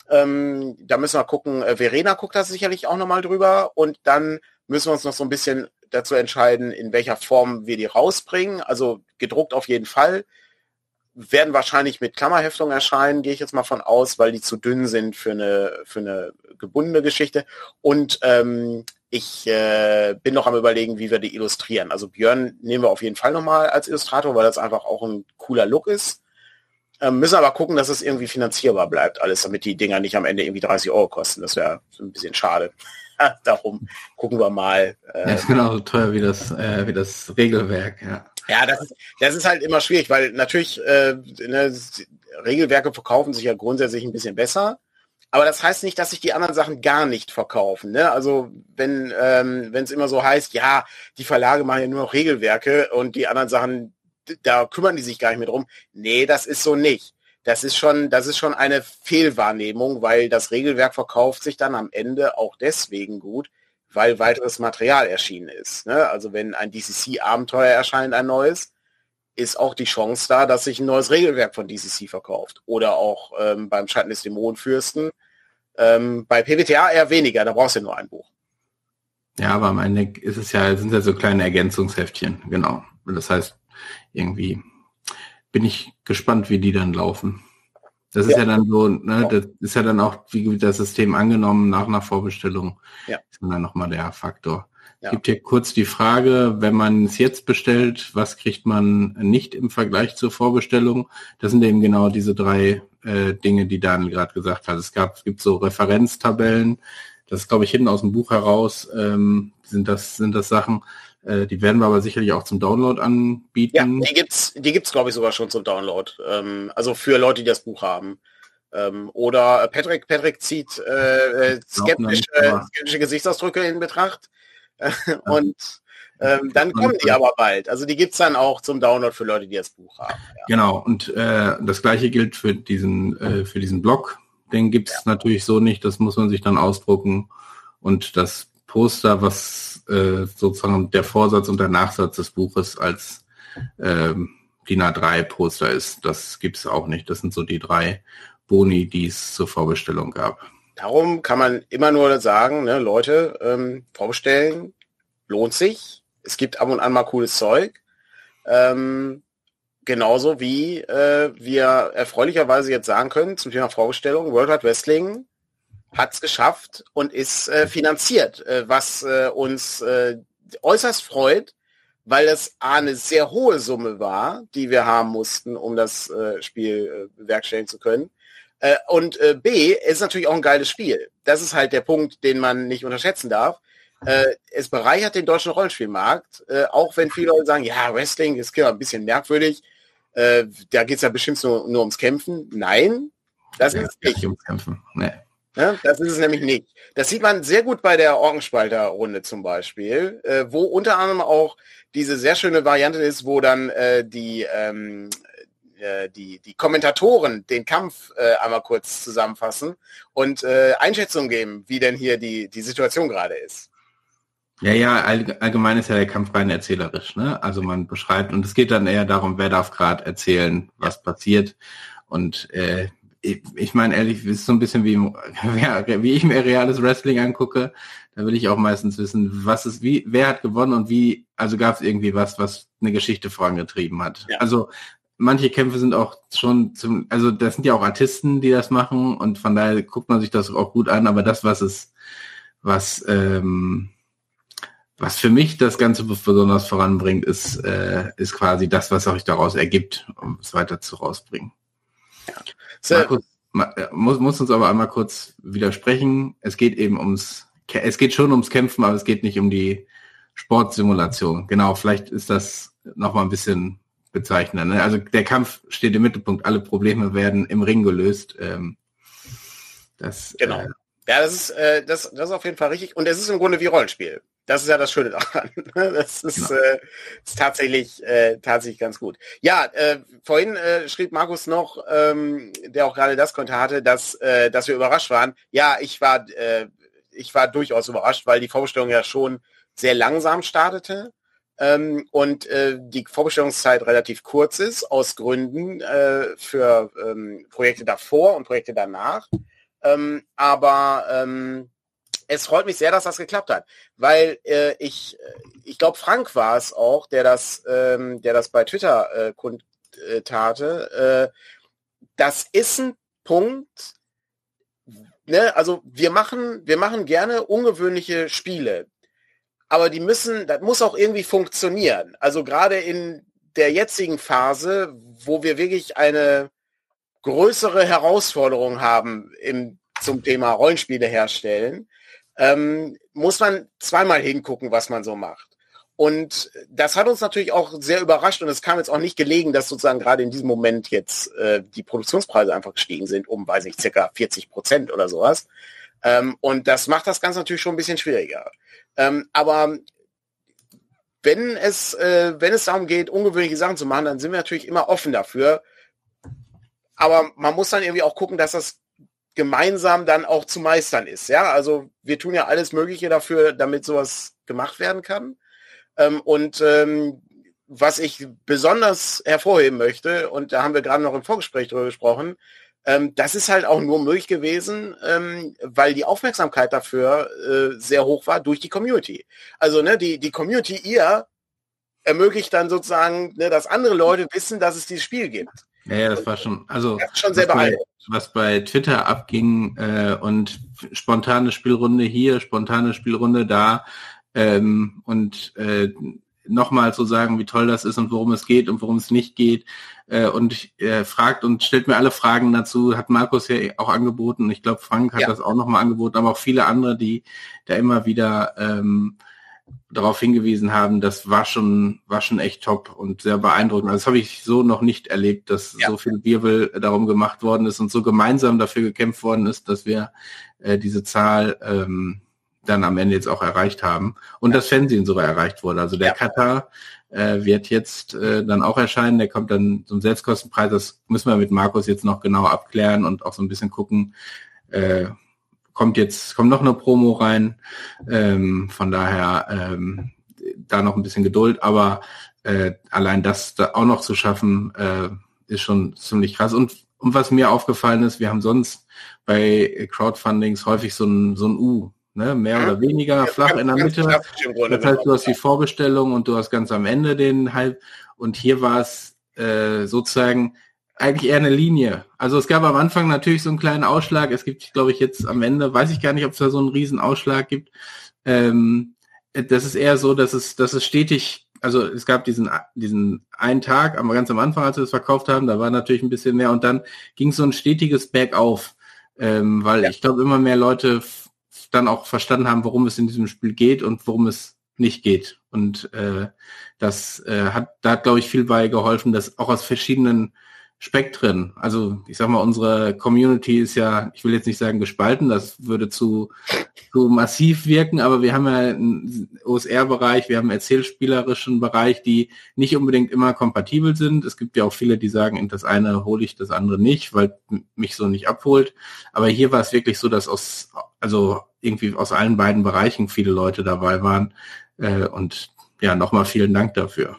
B: Ähm, da müssen wir gucken, äh, Verena guckt da sicherlich auch nochmal drüber und dann müssen wir uns noch so ein bisschen dazu entscheiden, in welcher Form wir die rausbringen. Also gedruckt auf jeden Fall. Werden wahrscheinlich mit Klammerheftung erscheinen, gehe ich jetzt mal von aus, weil die zu dünn sind für eine, für eine gebundene Geschichte. Und ähm, ich äh, bin noch am überlegen, wie wir die illustrieren. Also Björn nehmen wir auf jeden Fall nochmal als Illustrator, weil das einfach auch ein cooler Look ist. Ähm, müssen aber gucken, dass es irgendwie finanzierbar bleibt, alles, damit die Dinger nicht am Ende irgendwie 30 Euro kosten. Das wäre ein bisschen schade. <laughs> Darum gucken wir mal.
A: Äh, ja, ist genauso teuer wie das, äh, wie das Regelwerk, ja.
B: Ja, das ist, das ist halt immer schwierig, weil natürlich äh, ne, Regelwerke verkaufen sich ja grundsätzlich ein bisschen besser. Aber das heißt nicht, dass sich die anderen Sachen gar nicht verkaufen. Ne? Also wenn ähm, es immer so heißt, ja, die Verlage machen ja nur noch Regelwerke und die anderen Sachen, da kümmern die sich gar nicht mehr drum. Nee, das ist so nicht. Das ist schon, das ist schon eine Fehlwahrnehmung, weil das Regelwerk verkauft sich dann am Ende auch deswegen gut, weil weiteres Material erschienen ist. Ne? Also wenn ein DCC-Abenteuer erscheint, ein neues, ist auch die Chance da, dass sich ein neues Regelwerk von DCC verkauft. Oder auch ähm, beim Schatten des Dämonenfürsten. Ähm, bei PBTA eher weniger, da brauchst du nur ein Buch.
A: Ja, aber am Ende ist es ja, sind ja so kleine Ergänzungsheftchen, genau. Das heißt, irgendwie bin ich gespannt, wie die dann laufen. Das ist ja, ja dann so, ne, das ist ja dann auch, wie das System angenommen nach einer Vorbestellung. Ja. Ist dann nochmal der Faktor. Ja. Gibt hier kurz die Frage, wenn man es jetzt bestellt, was kriegt man nicht im Vergleich zur Vorbestellung? Das sind eben genau diese drei äh, Dinge, die Daniel gerade gesagt hat. Es gab, es gibt so Referenztabellen. Das ist, glaube ich, hinten aus dem Buch heraus ähm, sind das sind das Sachen. Äh, die werden wir aber sicherlich auch zum Download anbieten.
B: Ja, die gibt's, die gibt's, glaube ich, sogar schon zum Download. Ähm, also für Leute, die das Buch haben. Ähm, oder Patrick, Patrick zieht äh, äh skeptische, skeptische Gesichtsausdrücke in Betracht. und ähm, dann kommen die aber bald. Also die gibt es dann auch zum Download für Leute, die das Buch haben.
A: Ja. Genau, und äh, das gleiche gilt für diesen, äh, für diesen Blog. Den gibt es ja. natürlich so nicht, das muss man sich dann ausdrucken. Und das Poster, was äh, sozusagen der Vorsatz und der Nachsatz des Buches als ähm, DIN A3 Poster ist, das gibt es auch nicht. Das sind so die drei Boni, die es zur Vorbestellung gab.
B: Darum kann man immer nur sagen, ne, Leute, ähm, vorbestellen lohnt sich. Es gibt ab und an mal cooles Zeug. Ähm, genauso wie äh, wir erfreulicherweise jetzt sagen können zum Thema Vorbestellung, World Wide Wrestling hat es geschafft und ist äh, finanziert, äh, was äh, uns äh, äußerst freut, weil es A, eine sehr hohe Summe war, die wir haben mussten, um das äh, Spiel äh, bewerkstelligen zu können. Und B, ist natürlich auch ein geiles Spiel. Das ist halt der Punkt, den man nicht unterschätzen darf. Es bereichert den deutschen Rollenspielmarkt, auch wenn viele Leute sagen, ja, Wrestling ist ein bisschen merkwürdig. Da geht es ja bestimmt nur, nur ums Kämpfen. Nein, das ja, ist nicht. Ums Kämpfen. Nee. Ja, das ist es nämlich nicht. Das sieht man sehr gut bei der Orgenspalter-Runde zum Beispiel, äh, wo unter anderem auch diese sehr schöne Variante ist, wo dann äh, die ähm, äh, die, die Kommentatoren den Kampf äh, einmal kurz zusammenfassen und äh, Einschätzung geben, wie denn hier die, die Situation gerade ist.
A: Ja, ja, allgemein ist ja der Kampf rein erzählerisch, ne? Also man beschreibt und es geht dann eher darum, wer darf gerade erzählen, was passiert. Und äh, ich, ich meine ehrlich, es ist so ein bisschen wie, <laughs> wie ich mir reales Wrestling angucke. Da will ich auch meistens wissen, was ist, wie, wer hat gewonnen und wie, also gab es irgendwie was, was eine Geschichte vorangetrieben hat. Ja. Also manche Kämpfe sind auch schon zum, also das sind ja auch Artisten, die das machen und von daher guckt man sich das auch gut an, aber das, was es, was, ähm, was für mich das Ganze besonders voranbringt, ist, äh, ist quasi das, was sich daraus ergibt, um es weiter zu rausbringen. Ja. Markus, muss, muss uns aber einmal kurz widersprechen. Es geht eben ums, es geht schon ums Kämpfen, aber es geht nicht um die Sportsimulation. Genau, vielleicht ist das nochmal ein bisschen bezeichnen. Ne? Also der Kampf steht im Mittelpunkt, alle Probleme werden im Ring gelöst. Ähm,
B: das, genau. Äh, ja, das ist, äh, das, das ist auf jeden Fall richtig. Und es ist im Grunde wie Rollenspiel. Das ist ja das Schöne daran. <laughs> Das ist, genau. äh, ist tatsächlich, äh, tatsächlich ganz gut. Ja, äh, vorhin äh, schrieb Markus noch, ähm, der auch gerade das konnte hatte, dass, äh, dass wir überrascht waren. Ja, ich war, äh, ich war durchaus überrascht, weil die Vorstellung ja schon sehr langsam startete ähm, und äh, die Vorbestellungszeit relativ kurz ist, aus Gründen äh, für ähm, Projekte davor und Projekte danach. Ähm, aber ähm, es freut mich sehr, dass das geklappt hat, weil äh, ich, äh, ich glaube, Frank war es auch, der das, ähm, der das bei Twitter äh, kundtate. Äh, das ist ein Punkt, ne, also wir machen, wir machen gerne ungewöhnliche Spiele aber die müssen, das muss auch irgendwie funktionieren. Also gerade in der jetzigen Phase, wo wir wirklich eine größere Herausforderung haben im, zum Thema Rollenspiele herstellen, ähm, muss man zweimal hingucken, was man so macht. Und das hat uns natürlich auch sehr überrascht und es kam jetzt auch nicht gelegen, dass sozusagen gerade in diesem Moment jetzt äh, die Produktionspreise einfach gestiegen sind um, weiß ich, circa 40 Prozent oder sowas. Ähm, und das macht das Ganze natürlich schon ein bisschen schwieriger. Ähm, aber wenn es, äh, wenn es darum geht, ungewöhnliche Sachen zu machen, dann sind wir natürlich immer offen dafür. Aber man muss dann irgendwie auch gucken, dass das gemeinsam dann auch zu meistern ist. Ja, also wir tun ja alles Mögliche dafür, damit sowas gemacht werden kann. Ähm, und ähm, was ich besonders hervorheben möchte, und da haben wir gerade noch im Vorgespräch drüber gesprochen, ähm, das ist halt auch nur möglich gewesen, ähm, weil die Aufmerksamkeit dafür äh, sehr hoch war durch die Community. Also ne, die, die Community ihr ermöglicht dann sozusagen, ne, dass andere Leute wissen, dass es dieses Spiel gibt.
A: Ja, ja das war schon, also
B: schon was, bei,
A: was bei Twitter abging äh, und spontane Spielrunde hier, spontane Spielrunde da, ähm, und äh, nochmal zu sagen, wie toll das ist und worum es geht und worum es nicht geht. Äh, und äh, fragt und stellt mir alle Fragen dazu, hat Markus ja auch angeboten. Ich glaube, Frank hat ja. das auch nochmal angeboten, aber auch viele andere, die da immer wieder ähm, darauf hingewiesen haben, das war schon, war schon echt top und sehr beeindruckend. Also das habe ich so noch nicht erlebt, dass ja. so viel Wirbel darum gemacht worden ist und so gemeinsam dafür gekämpft worden ist, dass wir äh, diese Zahl ähm, dann am Ende jetzt auch erreicht haben und ja. das Fernsehen sogar erreicht wurde. Also der ja. Katar äh, wird jetzt äh, dann auch erscheinen, der kommt dann zum Selbstkostenpreis. Das müssen wir mit Markus jetzt noch genau abklären und auch so ein bisschen gucken. Äh, kommt jetzt, kommt noch eine Promo rein. Ähm, von daher ähm, da noch ein bisschen Geduld, aber äh, allein das da auch noch zu schaffen, äh, ist schon ziemlich krass. Und, und was mir aufgefallen ist, wir haben sonst bei Crowdfundings häufig so ein, so ein U ne? mehr oder weniger ja, flach in der Mitte. Das heißt, du hast die Vorbestellung und du hast ganz am Ende den halb. Und hier war es äh, sozusagen eigentlich eher eine Linie. Also es gab am Anfang natürlich so einen kleinen Ausschlag. Es gibt, glaube ich, jetzt am Ende, weiß ich gar nicht, ob es da so einen riesen Ausschlag gibt. Ähm, das ist eher so, dass es, dass es stetig, also es gab diesen, diesen einen Tag, aber ganz am Anfang, als wir es verkauft haben, da war natürlich ein bisschen mehr und dann ging so ein stetiges Bergauf, ähm, weil ja. ich glaube, immer mehr Leute dann auch verstanden haben, worum es in diesem Spiel geht und worum es nicht geht. Und äh, das äh, hat, da hat, glaube ich, viel bei geholfen, dass auch aus verschiedenen Spektren, also ich sag mal, unsere Community ist ja, ich will jetzt nicht sagen gespalten, das würde zu, zu massiv wirken, aber wir haben ja einen OSR-Bereich, wir haben einen erzählspielerischen Bereich, die nicht unbedingt immer kompatibel sind. Es gibt ja auch viele, die sagen, das eine hole ich, das andere nicht, weil mich so nicht abholt. Aber hier war es wirklich so, dass aus, also irgendwie aus allen beiden Bereichen viele Leute dabei waren. Äh, und ja, nochmal vielen Dank dafür.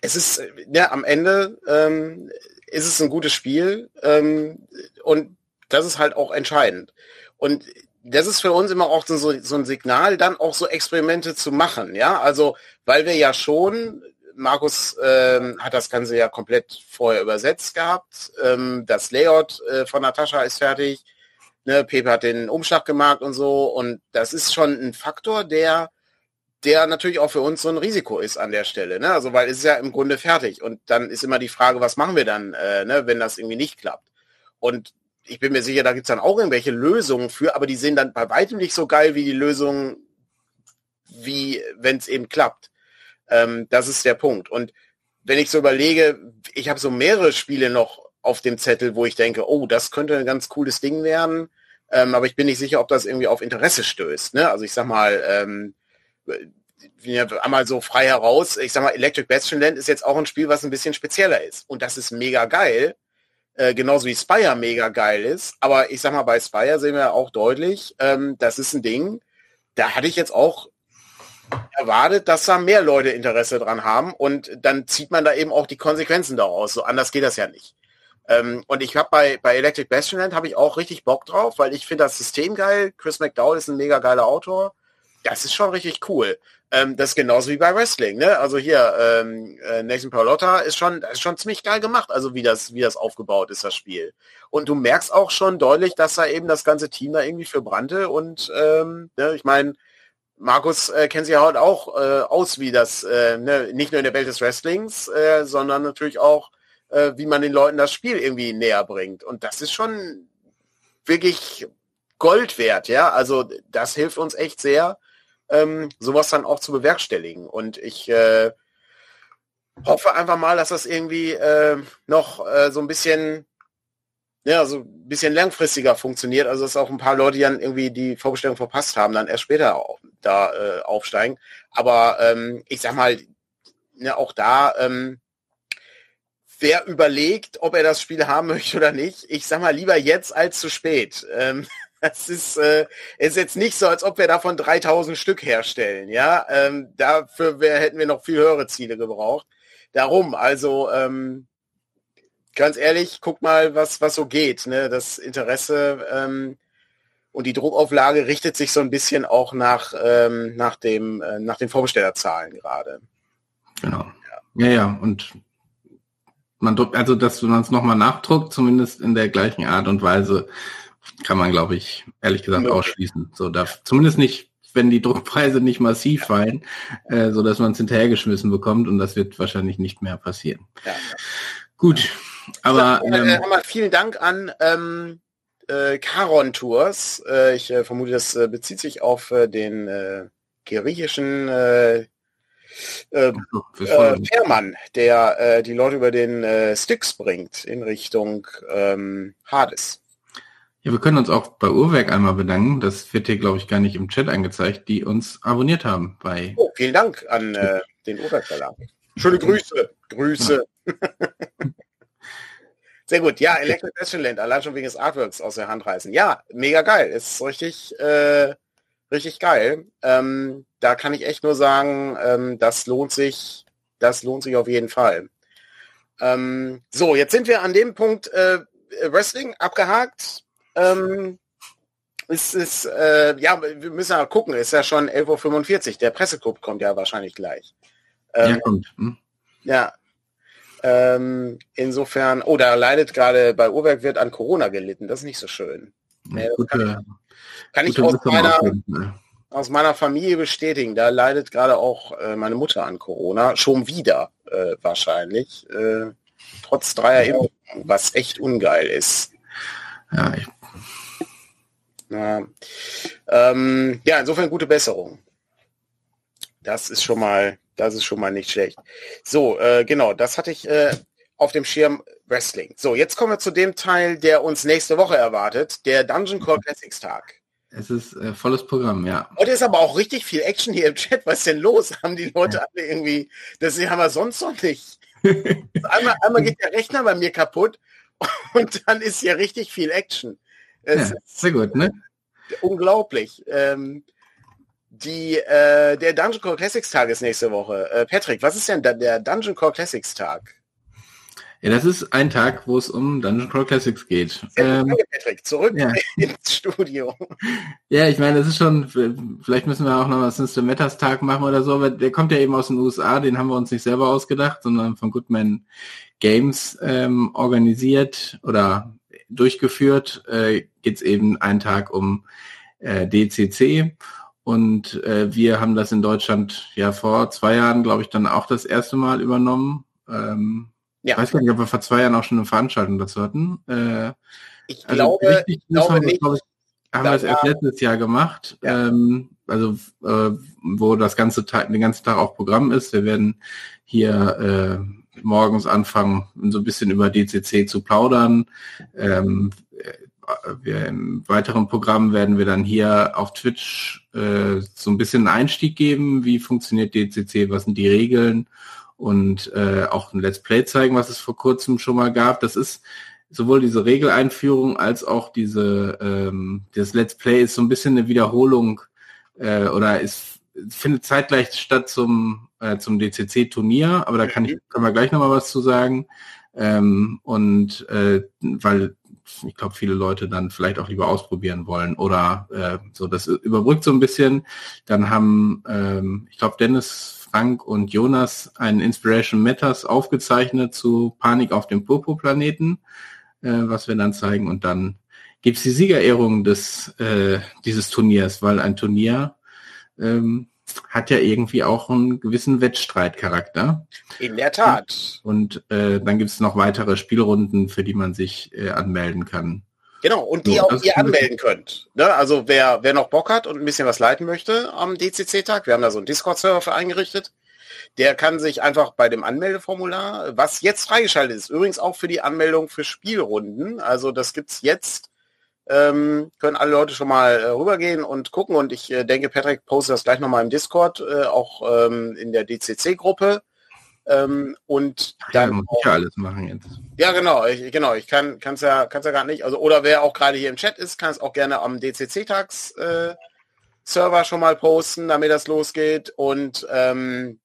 B: Es ist, ja, am Ende ähm, ist es ein gutes Spiel ähm, und das ist halt auch entscheidend. Und das ist für uns immer auch so, so ein Signal, dann auch so Experimente zu machen. Ja, also weil wir ja schon, Markus ähm, hat das Ganze ja komplett vorher übersetzt gehabt. Ähm, das Layout äh, von Natascha ist fertig. Ne, Pepe hat den Umschlag gemacht und so. Und das ist schon ein Faktor, der, der natürlich auch für uns so ein Risiko ist an der Stelle. Ne? Also weil es ist ja im Grunde fertig. Und dann ist immer die Frage, was machen wir dann, äh, ne, wenn das irgendwie nicht klappt. Und ich bin mir sicher, da gibt es dann auch irgendwelche Lösungen für, aber die sind dann bei weitem nicht so geil wie die Lösungen, wie wenn es eben klappt. Ähm, das ist der Punkt. Und wenn ich so überlege, ich habe so mehrere Spiele noch auf dem Zettel, wo ich denke, oh, das könnte ein ganz cooles Ding werden. Ähm, aber ich bin nicht sicher, ob das irgendwie auf Interesse stößt. Ne? Also ich sag mal, ähm, einmal so frei heraus, ich sag mal, Electric Bastion Land ist jetzt auch ein Spiel, was ein bisschen spezieller ist. Und das ist mega geil. Äh, genauso wie Spire mega geil ist. Aber ich sag mal, bei Spire sehen wir auch deutlich, ähm, das ist ein Ding, da hatte ich jetzt auch erwartet, dass da mehr Leute Interesse dran haben und dann zieht man da eben auch die Konsequenzen daraus. So anders geht das ja nicht. Ähm, und ich habe bei, bei Electric Bastion Land habe ich auch richtig Bock drauf, weil ich finde das System geil. Chris McDowell ist ein mega geiler Autor. Das ist schon richtig cool. Ähm, das ist genauso wie bei Wrestling, ne? Also hier, ähm, äh, Nathan Paolotta ist schon, ist schon ziemlich geil gemacht, also wie das, wie das aufgebaut ist, das Spiel. Und du merkst auch schon deutlich, dass da eben das ganze Team da irgendwie für brannte. Und ähm, ne, ich meine, Markus äh, kennt sich ja heute auch äh, aus, wie das, äh, ne, nicht nur in der Welt des Wrestlings, äh, sondern natürlich auch äh, wie man den Leuten das Spiel irgendwie näher bringt. Und das ist schon wirklich Gold wert, ja. Also das hilft uns echt sehr. Ähm, sowas dann auch zu bewerkstelligen. Und ich äh, hoffe einfach mal, dass das irgendwie äh, noch äh, so ein bisschen ja, so ein bisschen langfristiger funktioniert. Also dass auch ein paar Leute, die dann irgendwie die Vorbestellung verpasst haben, dann erst später auch, da äh, aufsteigen. Aber ähm, ich sag mal, ne, auch da, ähm, wer überlegt, ob er das Spiel haben <laughs> möchte oder nicht, ich sag mal lieber jetzt als zu spät. Ähm, das ist, äh, ist jetzt nicht so, als ob wir davon 3000 Stück herstellen. Ja, ähm, dafür wär, hätten wir noch viel höhere Ziele gebraucht. Darum, also ähm, ganz ehrlich, guck mal, was, was so geht. Ne? Das Interesse ähm, und die Druckauflage richtet sich so ein bisschen auch nach, ähm, nach, dem, äh, nach den Vorbestellerzahlen gerade.
A: Genau. Ja, ja, ja. und man druckt, also dass man es nochmal nachdruckt, zumindest in der gleichen Art und Weise, kann man, glaube ich, ehrlich gesagt ausschließen. So darf zumindest nicht, wenn die Druckpreise nicht massiv fallen, äh, so dass man es hinterhergeschmissen bekommt und das wird wahrscheinlich nicht mehr passieren. Ja. Gut, aber
B: äh, ähm, vielen Dank an ähm, äh, Caron Tours. Äh, ich äh, vermute, das äh, bezieht sich auf äh, den äh, griechischen äh, äh, äh, Fährmann, der äh, die Leute über den äh, Styx bringt in Richtung ähm, Hades.
A: Ja, wir können uns auch bei Uhrwerk einmal bedanken. Das wird hier, glaube ich, gar nicht im Chat angezeigt, die uns abonniert haben bei.
B: Oh, vielen Dank an äh, den Uhrwerk Verlag. Schöne Grüße. Grüße. <laughs> Sehr gut. Ja, Electric Desolate, allein schon wegen des Artworks aus der Hand reißen. Ja, mega geil. Ist richtig, äh, richtig geil. Ähm, da kann ich echt nur sagen, ähm, das lohnt sich, das lohnt sich auf jeden Fall. Ähm, so, jetzt sind wir an dem Punkt äh, Wrestling abgehakt. Ähm, es ist, äh, ja, wir müssen ja gucken, ist ja schon 11.45 Uhr. Der Presseclub kommt ja wahrscheinlich gleich. Ähm, ja, kommt. Hm? Ja, ähm, insofern, oh, da leidet gerade bei Uhrwerk wird an Corona gelitten. Das ist nicht so schön. Ja, gute, kann, kann ich aus meiner, aus meiner Familie bestätigen. Da leidet gerade auch äh, meine Mutter an Corona. Schon wieder äh, wahrscheinlich. Äh, trotz dreier Impfungen, was echt ungeil ist. Ja, ich ja. Ähm, ja, insofern gute Besserung. Das ist schon mal das ist schon mal nicht schlecht. So, äh, genau, das hatte ich äh, auf dem Schirm Wrestling. So, jetzt kommen wir zu dem Teil, der uns nächste Woche erwartet, der Dungeon Core Classics Tag.
A: Es ist äh, volles Programm, ja.
B: Heute ist aber auch richtig viel Action hier im Chat. Was ist denn los? Haben die Leute alle irgendwie, das haben wir sonst noch nicht. <laughs> einmal, einmal geht der Rechner bei mir kaputt <laughs> und dann ist hier richtig viel Action.
A: Es ja, sehr gut, ne?
B: Unglaublich. Ähm, die, äh, der Dungeon Core Classics Tag ist nächste Woche. Äh, Patrick, was ist denn da der Dungeon Core Classics Tag?
A: Ja, das ist ein Tag, wo es um Dungeon Core Classics geht. Ähm, Danke, Patrick. Zurück ja. <laughs> ins Studio. Ja, ich meine, das ist schon, vielleicht müssen wir auch noch was System Metas Tag machen oder so, aber der kommt ja eben aus den USA, den haben wir uns nicht selber ausgedacht, sondern von Goodman Games ähm, organisiert oder durchgeführt. Äh, geht es eben einen Tag um äh, DCC und äh, wir haben das in Deutschland ja vor zwei Jahren, glaube ich, dann auch das erste Mal übernommen. Ähm, ja. Ich weiß gar nicht, ob wir vor zwei Jahren auch schon eine Veranstaltung dazu hatten. Äh,
B: ich also glaube, ich glaube
A: haben. Wir, ich, haben wir es erst letztes Jahr gemacht. Ja. Ähm, also äh, wo das ganze Tag, den ganzen Tag auch Programm ist. Wir werden hier äh, morgens anfangen, so ein bisschen über DCC zu plaudern. Ähm, wir im weiteren Programm werden wir dann hier auf Twitch äh, so ein bisschen einen Einstieg geben, wie funktioniert DCC, was sind die Regeln und äh, auch ein Let's Play zeigen, was es vor kurzem schon mal gab. Das ist sowohl diese Regeleinführung als auch diese ähm, das Let's Play ist so ein bisschen eine Wiederholung äh, oder ist findet zeitgleich statt zum äh, zum DCC Turnier, aber da kann ich können wir gleich noch mal was zu sagen. Ähm, und äh, weil ich glaube, viele Leute dann vielleicht auch lieber ausprobieren wollen oder äh, so, das überbrückt so ein bisschen. Dann haben, ähm, ich glaube, Dennis, Frank und Jonas einen Inspiration Matters aufgezeichnet zu Panik auf dem Purpurplaneten, äh, was wir dann zeigen und dann gibt es die Siegerehrung des äh, dieses Turniers, weil ein Turnier ähm, hat ja irgendwie auch einen gewissen Wettstreitcharakter.
B: In der Tat.
A: Und äh, dann gibt es noch weitere Spielrunden, für die man sich äh, anmelden kann.
B: Genau, und die so, auch ihr anmelden könnt. Ne? Also wer, wer noch Bock hat und ein bisschen was leiten möchte am DCC-Tag, wir haben da so einen Discord-Server für eingerichtet, der kann sich einfach bei dem Anmeldeformular, was jetzt freigeschaltet ist, übrigens auch für die Anmeldung für Spielrunden, also das gibt's jetzt, ähm, können alle Leute schon mal äh, rübergehen und gucken und ich äh, denke, Patrick postet das gleich nochmal im Discord, äh, auch ähm, in der DCC-Gruppe. Ähm, und dann ja, muss
A: ich ja alles machen jetzt.
B: Ja, genau, ich, genau. Ich kann es ja, kann's ja gar nicht. Also oder wer auch gerade hier im Chat ist, kann es auch gerne am DCC-Tags äh, Server schon mal posten, damit das losgeht. Und ähm,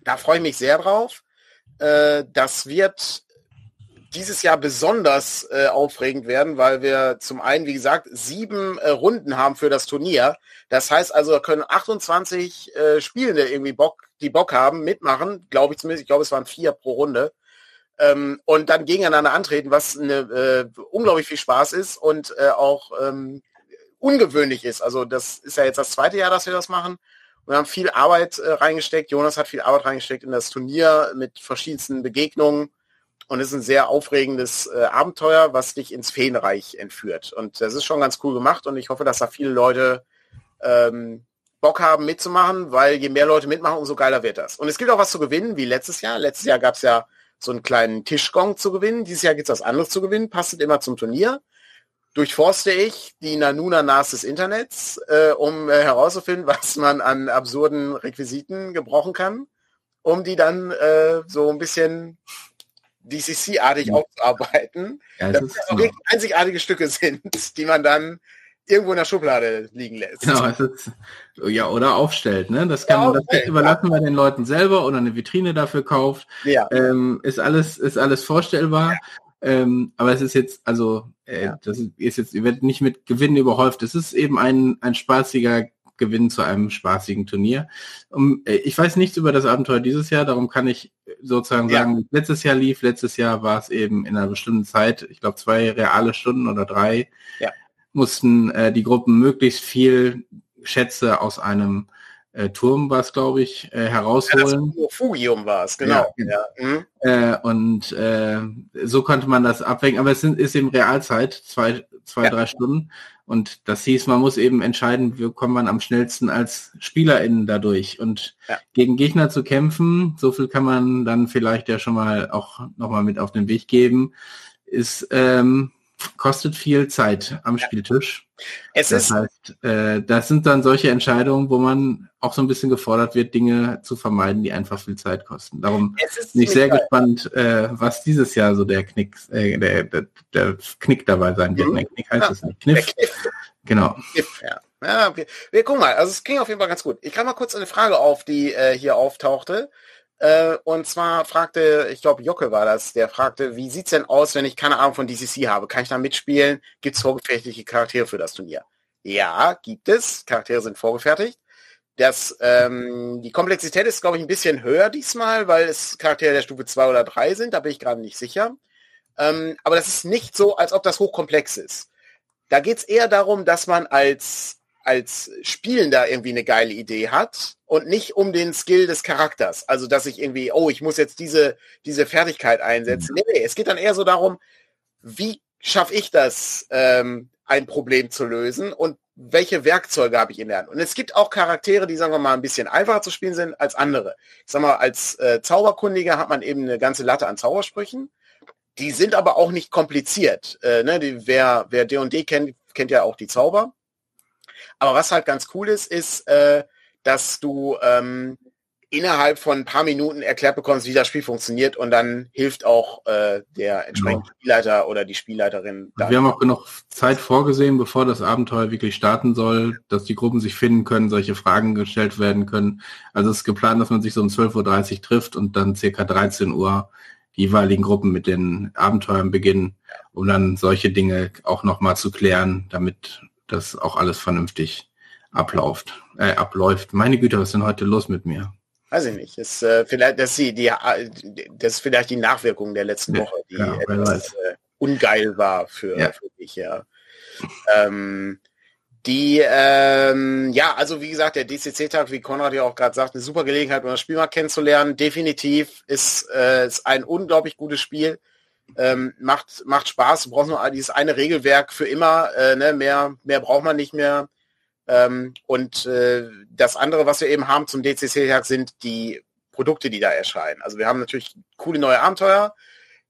B: da freue ich mich sehr drauf. Äh, das wird dieses Jahr besonders äh, aufregend werden, weil wir zum einen, wie gesagt, sieben äh, Runden haben für das Turnier. Das heißt also, können 28 äh, Spielende irgendwie Bock, die Bock haben, mitmachen, glaube ich zumindest. Ich glaube, es waren vier pro Runde. Ähm, und dann gegeneinander antreten, was eine, äh, unglaublich viel Spaß ist und äh, auch ähm, ungewöhnlich ist. Also das ist ja jetzt das zweite Jahr, dass wir das machen. Wir haben viel Arbeit äh, reingesteckt. Jonas hat viel Arbeit reingesteckt in das Turnier mit verschiedensten Begegnungen und es ist ein sehr aufregendes äh, Abenteuer, was dich ins Feenreich entführt. Und das ist schon ganz cool gemacht und ich hoffe, dass da viele Leute ähm, Bock haben mitzumachen, weil je mehr Leute mitmachen, umso geiler wird das. Und es gibt auch was zu gewinnen, wie letztes Jahr. Letztes Jahr gab es ja so einen kleinen Tischgong zu gewinnen. Dieses Jahr gibt es was anderes zu gewinnen, passt immer zum Turnier. Durchforste ich die Nanuna Nas des Internets, äh, um äh, herauszufinden, <laughs> was man an absurden Requisiten gebrochen kann, um die dann äh, so ein bisschen DCC-artig ja. aufzuarbeiten, ja, das, das auch wirklich einzigartige Stücke <laughs> sind, die man dann irgendwo in der Schublade liegen lässt.
A: Genau, ist, ja, oder aufstellt, ne? Das kann ja, das überlassen wir den Leuten selber oder eine Vitrine dafür kauft. Ja. Ähm, ist alles, ist alles vorstellbar. Ja. Ähm, aber es ist jetzt, also, äh, ja. das ist jetzt, wird nicht mit Gewinnen überhäuft. Es ist eben ein, ein spaßiger Gewinn zu einem spaßigen Turnier. Um, äh, ich weiß nichts über das Abenteuer dieses Jahr, darum kann ich sozusagen ja. sagen, letztes Jahr lief, letztes Jahr war es eben in einer bestimmten Zeit, ich glaube zwei reale Stunden oder drei, ja. mussten äh, die Gruppen möglichst viel Schätze aus einem äh, Turm war es, glaube ich, äh, herausholen.
B: Ja, Fugium war es, genau. Ja.
A: Ja. Mhm. Äh, und äh, so konnte man das abwägen, aber es sind, ist eben Realzeit, zwei, zwei drei Stunden. Und das hieß, man muss eben entscheiden, wie kommt man am schnellsten als SpielerInnen dadurch. Und ja. gegen Gegner zu kämpfen, so viel kann man dann vielleicht ja schon mal auch nochmal mit auf den Weg geben, ist ähm, kostet viel Zeit am Spieltisch. Es das ist heißt, äh, das sind dann solche Entscheidungen, wo man auch so ein bisschen gefordert wird, Dinge zu vermeiden, die einfach viel Zeit kosten. Darum bin ich sehr geil. gespannt, äh, was dieses Jahr so der Knick, äh, der, der, der Knick dabei sein wird. Mhm. Nee, Knick heißt ja. es nicht. Kniff. Kniff. Genau.
B: Kniff, ja. Ja, okay. Wir gucken mal, also es ging auf jeden Fall ganz gut. Ich kann mal kurz eine Frage auf, die äh, hier auftauchte. Äh, und zwar fragte, ich glaube Jocke war das, der fragte, wie sieht's denn aus, wenn ich keine Ahnung von DCC habe? Kann ich da mitspielen? Gibt es vorgefertigte Charaktere für das Turnier? Ja, gibt es. Charaktere sind vorgefertigt. Das, ähm, die Komplexität ist, glaube ich, ein bisschen höher diesmal, weil es Charaktere der Stufe 2 oder 3 sind, da bin ich gerade nicht sicher. Ähm, aber das ist nicht so, als ob das hochkomplex ist. Da geht es eher darum, dass man als als Spielender irgendwie eine geile Idee hat und nicht um den Skill des Charakters. Also, dass ich irgendwie, oh, ich muss jetzt diese, diese Fertigkeit einsetzen. Mhm. Nee, nee, es geht dann eher so darum, wie schaffe ich das, ähm, ein Problem zu lösen und welche Werkzeuge habe ich in der Hand. Und es gibt auch Charaktere, die, sagen wir mal, ein bisschen einfacher zu spielen sind als andere. Ich sag mal, als äh, Zauberkundiger hat man eben eine ganze Latte an Zaubersprüchen. Die sind aber auch nicht kompliziert. Äh, ne? die, wer wer D&D kennt, kennt ja auch die Zauber. Aber was halt ganz cool ist, ist, äh, dass du ähm, innerhalb von ein paar Minuten erklärt bekommst, wie das Spiel funktioniert und dann hilft auch äh, der entsprechende genau. Spielleiter oder die Spielleiterin.
A: Wir haben auch genug Zeit vorgesehen, bevor das Abenteuer wirklich starten soll, dass die Gruppen sich finden können, solche Fragen gestellt werden können. Also es ist geplant, dass man sich so um 12.30 Uhr trifft und dann circa 13 Uhr die jeweiligen Gruppen mit den Abenteuern beginnen, um dann solche Dinge auch nochmal zu klären, damit dass auch alles vernünftig abläuft. Äh, abläuft. Meine Güte, was ist denn heute los mit mir?
B: Weiß ich nicht. Ist, äh, vielleicht, dass sie die, das ist vielleicht die Nachwirkung der letzten Woche, die ja, etwas äh, ungeil war für, ja. für dich, ja. Ähm, die, ähm, ja, also wie gesagt, der DCC-Tag, wie Konrad ja auch gerade sagt, eine super Gelegenheit, um das Spiel mal kennenzulernen. Definitiv ist, äh, ist ein unglaublich gutes Spiel. Ähm, macht, macht Spaß. Du brauchst nur dieses eine Regelwerk für immer. Äh, ne? mehr, mehr braucht man nicht mehr. Ähm, und äh, das andere, was wir eben haben zum DCC-Tag, sind die Produkte, die da erscheinen. Also wir haben natürlich coole neue Abenteuer.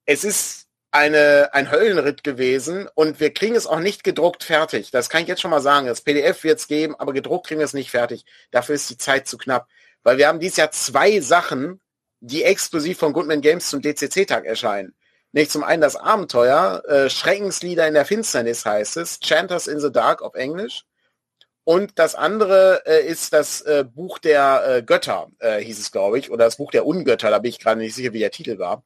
B: Es ist eine, ein Höllenritt gewesen und wir kriegen es auch nicht gedruckt fertig. Das kann ich jetzt schon mal sagen. Das PDF wird es geben, aber gedruckt kriegen wir es nicht fertig. Dafür ist die Zeit zu knapp. Weil wir haben dieses Jahr zwei Sachen, die exklusiv von Goodman Games zum DCC-Tag erscheinen. Nicht zum einen das Abenteuer, äh, Schreckenslieder in der Finsternis heißt es, Chanters in the Dark auf Englisch. Und das andere äh, ist das äh, Buch der äh, Götter, äh, hieß es, glaube ich, oder das Buch der Ungötter, da bin ich gerade nicht sicher, wie der Titel war.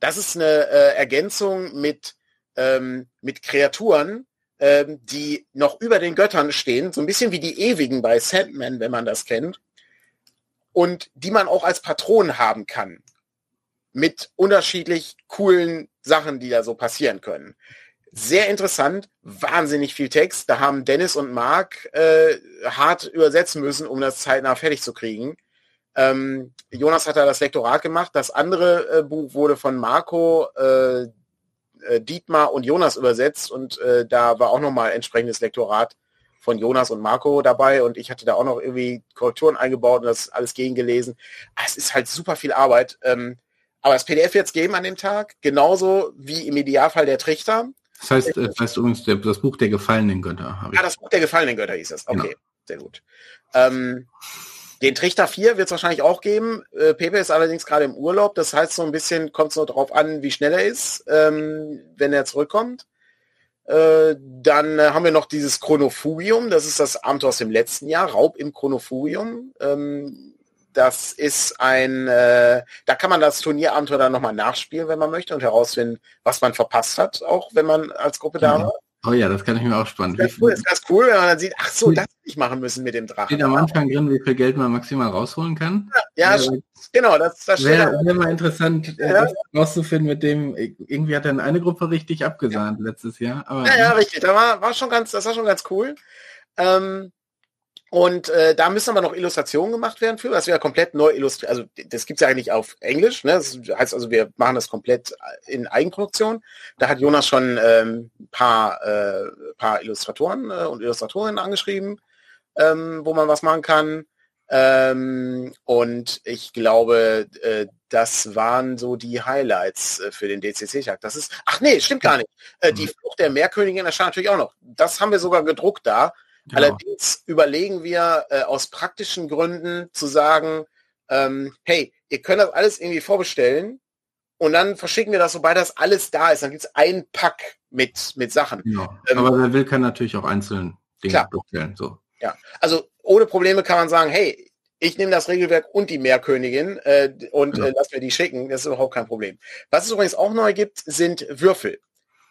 B: Das ist eine äh, Ergänzung mit, ähm, mit Kreaturen, ähm, die noch über den Göttern stehen, so ein bisschen wie die Ewigen bei Sandman, wenn man das kennt, und die man auch als Patron haben kann, mit unterschiedlich coolen Sachen, die da so passieren können. Sehr interessant, wahnsinnig viel Text. Da haben Dennis und Mark äh, hart übersetzen müssen, um das zeitnah fertig zu kriegen. Ähm, Jonas hat da das Lektorat gemacht. Das andere äh, Buch wurde von Marco, äh, äh, Dietmar und Jonas übersetzt und äh, da war auch nochmal entsprechendes Lektorat von Jonas und Marco dabei und ich hatte da auch noch irgendwie Korrekturen eingebaut und das alles gegengelesen. Ah, es ist halt super viel Arbeit. Ähm, aber das PDF wird es geben an dem Tag, genauso wie im Idealfall der Trichter.
A: Das heißt, das heißt übrigens der, das Buch der gefallenen Götter.
B: Ah, das Buch der gefallenen Götter hieß es. Okay, genau. sehr gut. Ähm, den Trichter 4 wird es wahrscheinlich auch geben. Äh, Pepe ist allerdings gerade im Urlaub. Das heißt, so ein bisschen kommt es nur darauf an, wie schnell er ist, ähm, wenn er zurückkommt. Äh, dann äh, haben wir noch dieses Chronofugium. Das ist das Abenteuer aus dem letzten Jahr. Raub im Chronofugium. Ähm, das ist ein, äh, da kann man das Turnierabenteuer dann nochmal nachspielen, wenn man möchte und herausfinden, was man verpasst hat, auch wenn man als Gruppe da war.
A: Oh ja, das kann ich mir auch spannend.
B: Das ist, cool, das ist ganz cool, wenn man dann sieht, ach so, das will ich machen müssen mit dem Drachen.
A: Steht am Anfang drin, wie viel Geld man maximal rausholen kann.
B: Ja, ja genau, das, das
A: wäre wär mal interessant, äh, ja. das rauszufinden mit dem, irgendwie hat dann eine Gruppe richtig abgesahnt ja. letztes Jahr.
B: Aber, ja, ja, richtig, da war, war schon ganz, das war schon ganz cool. Ähm, und äh, da müssen aber noch Illustrationen gemacht werden für, das wäre komplett neu illustriert. Also das gibt's ja eigentlich auf Englisch. Ne? Das heißt also, wir machen das komplett in Eigenproduktion. Da hat Jonas schon ähm, paar, äh, paar Illustratoren äh, und Illustratorinnen angeschrieben, ähm, wo man was machen kann. Ähm, und ich glaube, äh, das waren so die Highlights äh, für den DCC-Tag. Das ist, ach nee, stimmt gar nicht. Äh, die mhm. Flucht der Meerkönigin erscheint natürlich auch noch. Das haben wir sogar gedruckt da. Genau. Allerdings überlegen wir äh, aus praktischen Gründen zu sagen, ähm, hey, ihr könnt das alles irgendwie vorbestellen und dann verschicken wir das, sobald das alles da ist. Dann gibt es einen Pack mit, mit Sachen.
A: Ja, ähm, aber wer will, kann natürlich auch einzeln Dinge klar. bestellen. So.
B: Ja, also ohne Probleme kann man sagen, hey, ich nehme das Regelwerk und die Meerkönigin äh, und ja. äh, lass mir die schicken. Das ist überhaupt kein Problem. Was es übrigens auch neu gibt, sind Würfel.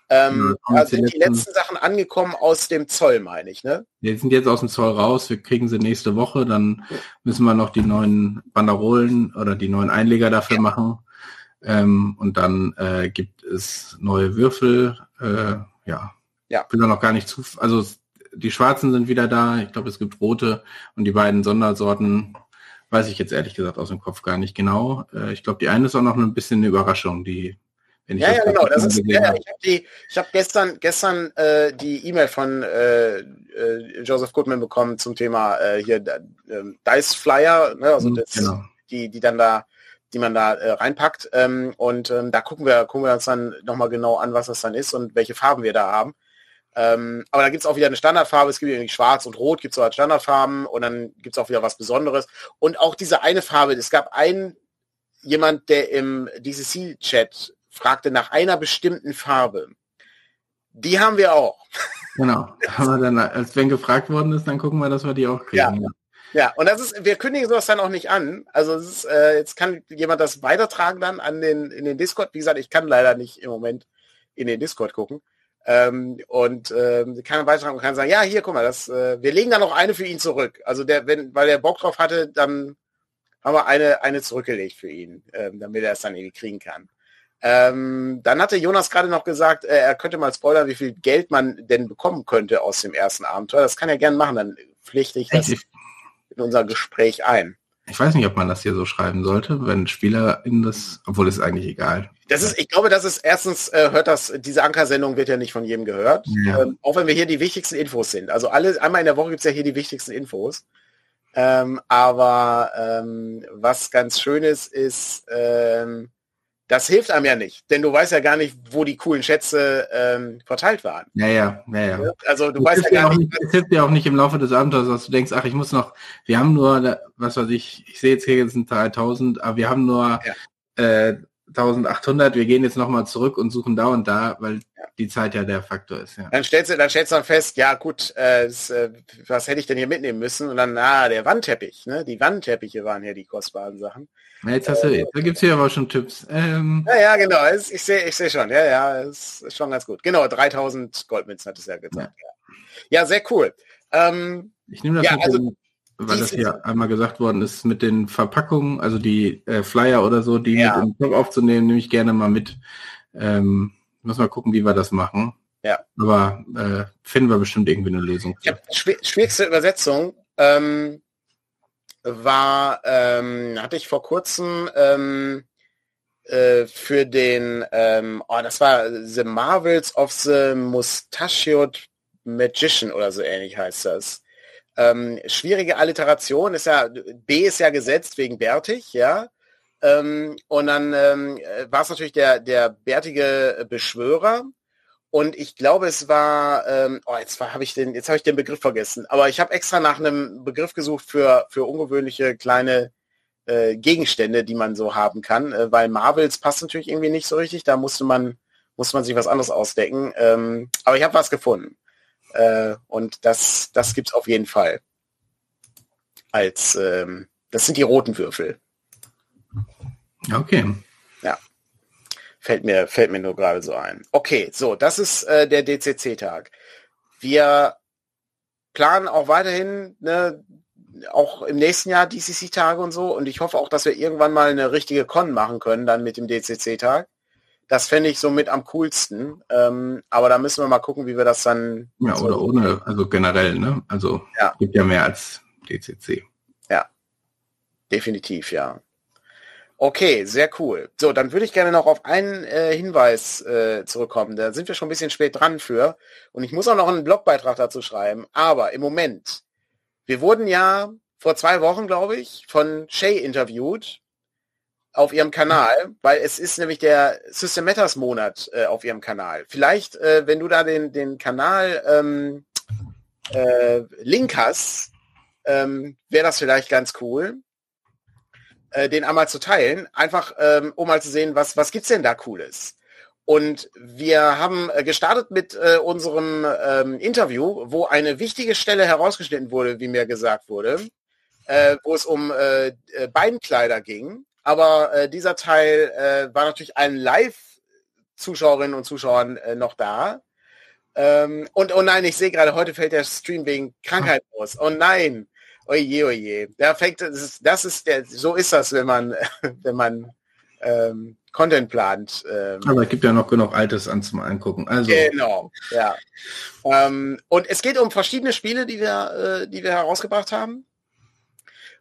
B: Ähm, ja, da sind die letzten, letzten Sachen angekommen aus dem Zoll, meine ich, ne?
A: Die sind jetzt aus dem Zoll raus, wir kriegen sie nächste Woche, dann müssen wir noch die neuen Banderolen oder die neuen Einleger dafür ja. machen. Ähm, und dann äh, gibt es neue Würfel. Äh, ja. ja. Ich bin da noch gar nicht zu. Also die schwarzen sind wieder da. Ich glaube, es gibt rote und die beiden Sondersorten weiß ich jetzt ehrlich gesagt aus dem Kopf gar nicht genau. Äh, ich glaube, die eine ist auch noch ein bisschen eine Überraschung, die
B: ja, ja, genau. Das ist, ja, ich habe hab gestern, gestern äh, die E-Mail von äh, äh, Joseph Goodman bekommen zum Thema äh, hier äh, Dice Flyer, ne, also mhm, das, genau. die, die dann da, die man da äh, reinpackt. Ähm, und ähm, da gucken wir, gucken wir uns dann nochmal genau an, was das dann ist und welche Farben wir da haben. Ähm, aber da gibt es auch wieder eine Standardfarbe, es gibt irgendwie schwarz und rot, gibt es als Standardfarben und dann gibt es auch wieder was Besonderes. Und auch diese eine Farbe, es gab einen jemand, der im DCC-Chat fragte nach einer bestimmten Farbe. Die haben wir auch.
A: Genau. Aber dann, als wenn gefragt worden ist, dann gucken wir, dass wir die auch kriegen.
B: Ja. Ja, und das ist, wir kündigen sowas dann auch nicht an. Also ist, äh, jetzt kann jemand das weitertragen dann an den in den Discord. Wie gesagt, ich kann leider nicht im Moment in den Discord gucken. Ähm, und ähm, kann beitragen und kann sagen, ja, hier, guck mal, das, äh, wir legen da noch eine für ihn zurück. Also der, wenn, weil der Bock drauf hatte, dann haben wir eine, eine zurückgelegt für ihn, ähm, damit er es dann irgendwie kriegen kann. Ähm, dann hatte Jonas gerade noch gesagt, äh, er könnte mal spoilern, wie viel Geld man denn bekommen könnte aus dem ersten Abenteuer. Das kann er gern machen, dann pflichte ich das in unser Gespräch ein.
A: ich weiß nicht, ob man das hier so schreiben sollte, wenn Spieler in das, obwohl es eigentlich egal.
B: Das ist, ich glaube, das ist erstens äh, hört das, diese Anker-Sendung wird ja nicht von jedem gehört. Ja. Ähm, auch wenn wir hier die wichtigsten Infos sind. Also alle, einmal in der Woche gibt's ja hier die wichtigsten Infos. Ähm, aber ähm, was ganz schön ist, ist, ähm, das hilft einem ja nicht, denn du weißt ja gar nicht, wo die coolen Schätze ähm, verteilt waren.
A: Ja, ja, ja, ja.
B: Also du das weißt ja gar nicht.
A: Es hilft ja auch nicht im Laufe des Abenteuers, dass du denkst, ach, ich muss noch, wir haben nur, was weiß ich, ich sehe jetzt hier jetzt ein 3000, aber wir haben nur ja. äh, 1800, wir gehen jetzt nochmal zurück und suchen da und da, weil ja. die Zeit ja der Faktor ist. Ja.
B: Dann stellst du, dann stellst du dann fest, ja gut, äh, das, äh, was hätte ich denn hier mitnehmen müssen? Und dann, ah, der Wandteppich, ne? Die Wandteppiche waren hier die kostbaren Sachen.
A: Ja, jetzt hast du, äh, da gibt's hier aber schon Tipps.
B: Ähm, ja, ja, genau, ich sehe ich sehe schon, ja, ja, es ist schon ganz gut. Genau, 3000 Goldmünzen hat es ja gesagt. Ja, ja sehr cool. Ähm,
A: ich nehme das ja, also, den, weil das hier einmal gesagt worden ist, mit den Verpackungen, also die äh, Flyer oder so, die ja. mit im Top aufzunehmen, nehme ich gerne mal mit. Ähm, muss mal gucken, wie wir das machen.
B: Ja.
A: Aber äh, finden wir bestimmt irgendwie eine Lösung.
B: Ja, schwierigste Übersetzung ähm, war, ähm, hatte ich vor kurzem ähm, äh, für den, ähm, oh, das war The Marvels of the Mustachioed Magician oder so ähnlich heißt das. Ähm, schwierige Alliteration ist ja, B ist ja gesetzt wegen bärtig, ja. Ähm, und dann ähm, war es natürlich der, der bärtige Beschwörer. Und ich glaube, es war, ähm, oh, jetzt habe ich den, ich den Begriff vergessen. Aber ich habe extra nach einem Begriff gesucht für, für ungewöhnliche kleine äh, Gegenstände, die man so haben kann, äh, weil Marvels passt natürlich irgendwie nicht so richtig. Da musste man, musste man sich was anderes ausdecken. Ähm, aber ich habe was gefunden. Äh, und das, das gibt's auf jeden Fall. Als ähm, das sind die roten Würfel.
A: Okay.
B: Ja. Fällt mir, fällt mir nur gerade so ein. Okay, so, das ist äh, der DCC-Tag. Wir planen auch weiterhin, ne, auch im nächsten Jahr DCC-Tage und so. Und ich hoffe auch, dass wir irgendwann mal eine richtige Con machen können, dann mit dem DCC-Tag. Das fände ich so mit am coolsten. Ähm, aber da müssen wir mal gucken, wie wir das dann.
A: Ja, oder ohne, also generell, ne? Also ja. gibt ja mehr als DCC.
B: Ja, definitiv, ja. Okay, sehr cool. So, dann würde ich gerne noch auf einen äh, Hinweis äh, zurückkommen. Da sind wir schon ein bisschen spät dran für. Und ich muss auch noch einen Blogbeitrag dazu schreiben. Aber im Moment, wir wurden ja vor zwei Wochen, glaube ich, von Shay interviewt auf ihrem Kanal, weil es ist nämlich der System Matters Monat äh, auf ihrem Kanal. Vielleicht, äh, wenn du da den, den Kanal ähm, äh, Link hast, ähm, wäre das vielleicht ganz cool, äh, den einmal zu teilen, einfach ähm, um mal zu sehen, was, was gibt's denn da Cooles. Und wir haben äh, gestartet mit äh, unserem ähm, Interview, wo eine wichtige Stelle herausgeschnitten wurde, wie mir gesagt wurde, wo es um äh Beinkleider ging. Aber äh, dieser Teil äh, war natürlich allen Live-Zuschauerinnen und Zuschauern äh, noch da. Ähm, und oh nein, ich sehe gerade, heute fällt der Stream wegen Krankheit aus. Oh nein. Oje, oje. Da fängt, das ist, das ist der, so ist das, wenn man, <laughs> wenn man ähm, Content plant.
A: Ähm. Aber es gibt ja noch genug Altes an zum Angucken. Also.
B: Genau, ja. Ähm, und es geht um verschiedene Spiele, die wir, äh, die wir herausgebracht haben.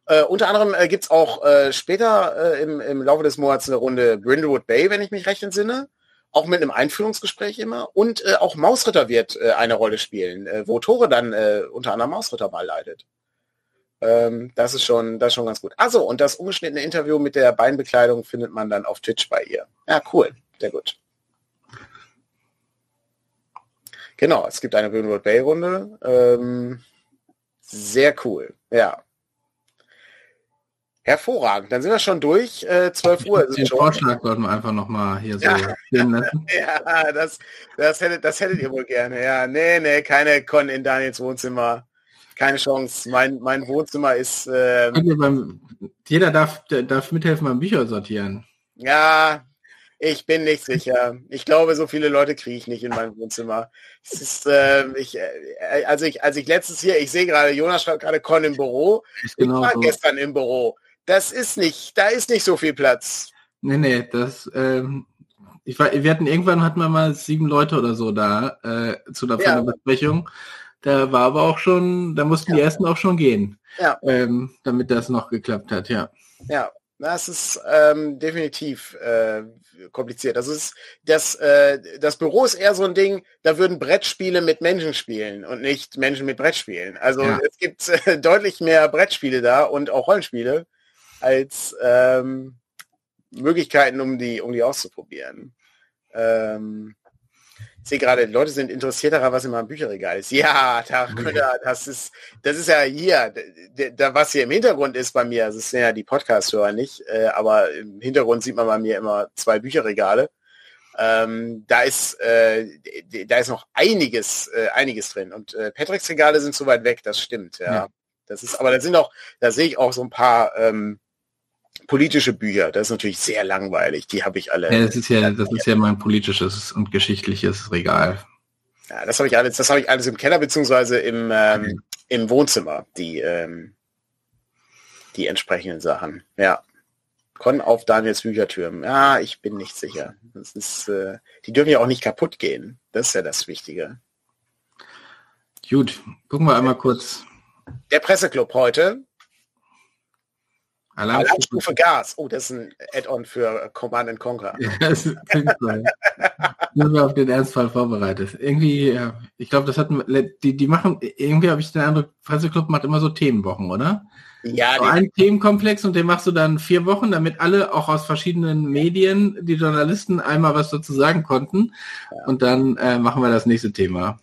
B: Äh, unter anderem äh, gibt es auch äh, später äh, im, im Laufe des Monats eine Runde Brindlewood Bay, wenn ich mich recht entsinne. Auch mit einem Einführungsgespräch immer. Und äh, auch Mausritter wird äh, eine Rolle spielen, äh, wo Tore dann unter anderem Mausritter mal leidet. Ähm, das ist schon, das ist schon ganz gut. Also und das ungeschnittene Interview mit der Beinbekleidung findet man dann auf Twitch bei ihr. Ja, cool. Sehr gut. Genau, es gibt eine Brindlewood Bay Runde. Ähm, sehr cool. Ja. Hervorragend. Dann sind wir schon durch. Äh, 12 Uhr.
A: Den schon. Vorschlag sollten wir einfach nochmal hier so ja.
B: lassen. <laughs> ja, das, das, hättet, das hättet ihr wohl gerne. Ja, nee, nee, keine Con in Daniels Wohnzimmer. Keine Chance. Mein, mein Wohnzimmer ist... Äh,
A: jeder darf, darf mithelfen beim Bücher sortieren.
B: Ja, ich bin nicht sicher. Ich glaube, so viele Leute kriege ich nicht in meinem Wohnzimmer. Es ist, äh, ich, äh, also ich, als ich letztes hier, ich sehe gerade, Jonas schreibt gerade Con im Büro. Genau ich war so. gestern im Büro das ist nicht, da ist nicht so viel Platz.
A: Nee, nee, das, ähm, ich war, wir hatten irgendwann hatten wir mal sieben Leute oder so da äh, zu der ja. Besprechung. Da war aber auch schon, da mussten ja. die ersten auch schon gehen.
B: Ja.
A: Ähm, damit das noch geklappt hat, ja.
B: Ja, das ist ähm, definitiv äh, kompliziert. Also ist, das, äh, das Büro ist eher so ein Ding, da würden Brettspiele mit Menschen spielen und nicht Menschen mit Brettspielen. Also ja. es gibt äh, deutlich mehr Brettspiele da und auch Rollenspiele als ähm, Möglichkeiten, um die, um die auszuprobieren. Ähm, ich sehe gerade, Leute sind interessiert daran, was in meinem Bücherregal ist. Ja, da, <laughs> das ist, das ist ja hier, da, was hier im Hintergrund ist bei mir, das sind ja die Podcast-Hörer nicht, äh, aber im Hintergrund sieht man bei mir immer zwei Bücherregale. Ähm, da ist, äh, da ist noch einiges, äh, einiges drin. Und äh, Patricks Regale sind so weit weg, das stimmt, ja. ja. Das ist, aber da sind auch, da sehe ich auch so ein paar ähm, politische Bücher, das ist natürlich sehr langweilig. Die habe ich alle.
A: Ja, das ist ja, das ist ja mein politisches und geschichtliches Regal.
B: Ja, das habe ich alles, das habe ich alles im Keller beziehungsweise im, ähm, okay. im Wohnzimmer, die, ähm, die entsprechenden Sachen. Ja. Con auf Daniels Büchertürmen. Ja, ich bin nicht sicher. Das ist, äh, die dürfen ja auch nicht kaputt gehen. Das ist ja das Wichtige.
A: Gut, gucken wir einmal kurz.
B: Der Presseclub heute Alarmstufe Gas. Oh, das ist ein Add-on für Command Conquer. Ja, das sind
A: wir <laughs> auf den Ernstfall vorbereitet. Irgendwie, ja, ich glaube, das hatten die, die machen, irgendwie habe ich den Eindruck, Presseclub macht immer so Themenwochen, oder?
B: Ja.
A: So ein Themenkomplex und den machst du dann vier Wochen, damit alle auch aus verschiedenen Medien, die Journalisten einmal was dazu sagen konnten. Ja. Und dann äh, machen wir das nächste Thema.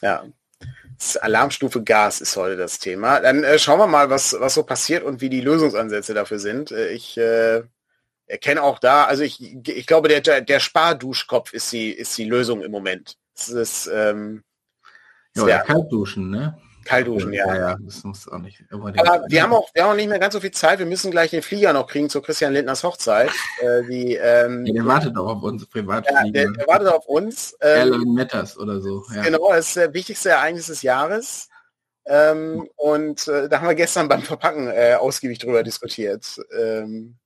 B: Ja, Alarmstufe Gas ist heute das Thema. Dann äh, schauen wir mal, was, was so passiert und wie die Lösungsansätze dafür sind. Äh, ich äh, erkenne auch da, also ich, ich glaube, der, der Sparduschkopf ist die, ist die Lösung im Moment. Das ist, ähm,
A: ja, oder Kaltduschen, ne?
B: Kaltduschen, ja.
A: ja. Ja, das muss auch nicht.
B: Aber wir haben auch, wir haben auch nicht mehr ganz so viel Zeit. Wir müssen gleich den Flieger noch kriegen zu Christian Lindners Hochzeit. Äh, die, ähm,
A: ja, der wartet auch auf uns
B: Privatflieger. Ja, der, der, wartet auf uns.
A: Ähm, Airline Matters oder so.
B: Ja. Genau, das ist der wichtigste Ereignis des Jahres. Ähm, und äh, da haben wir gestern beim Verpacken äh, ausgiebig drüber diskutiert. Ähm,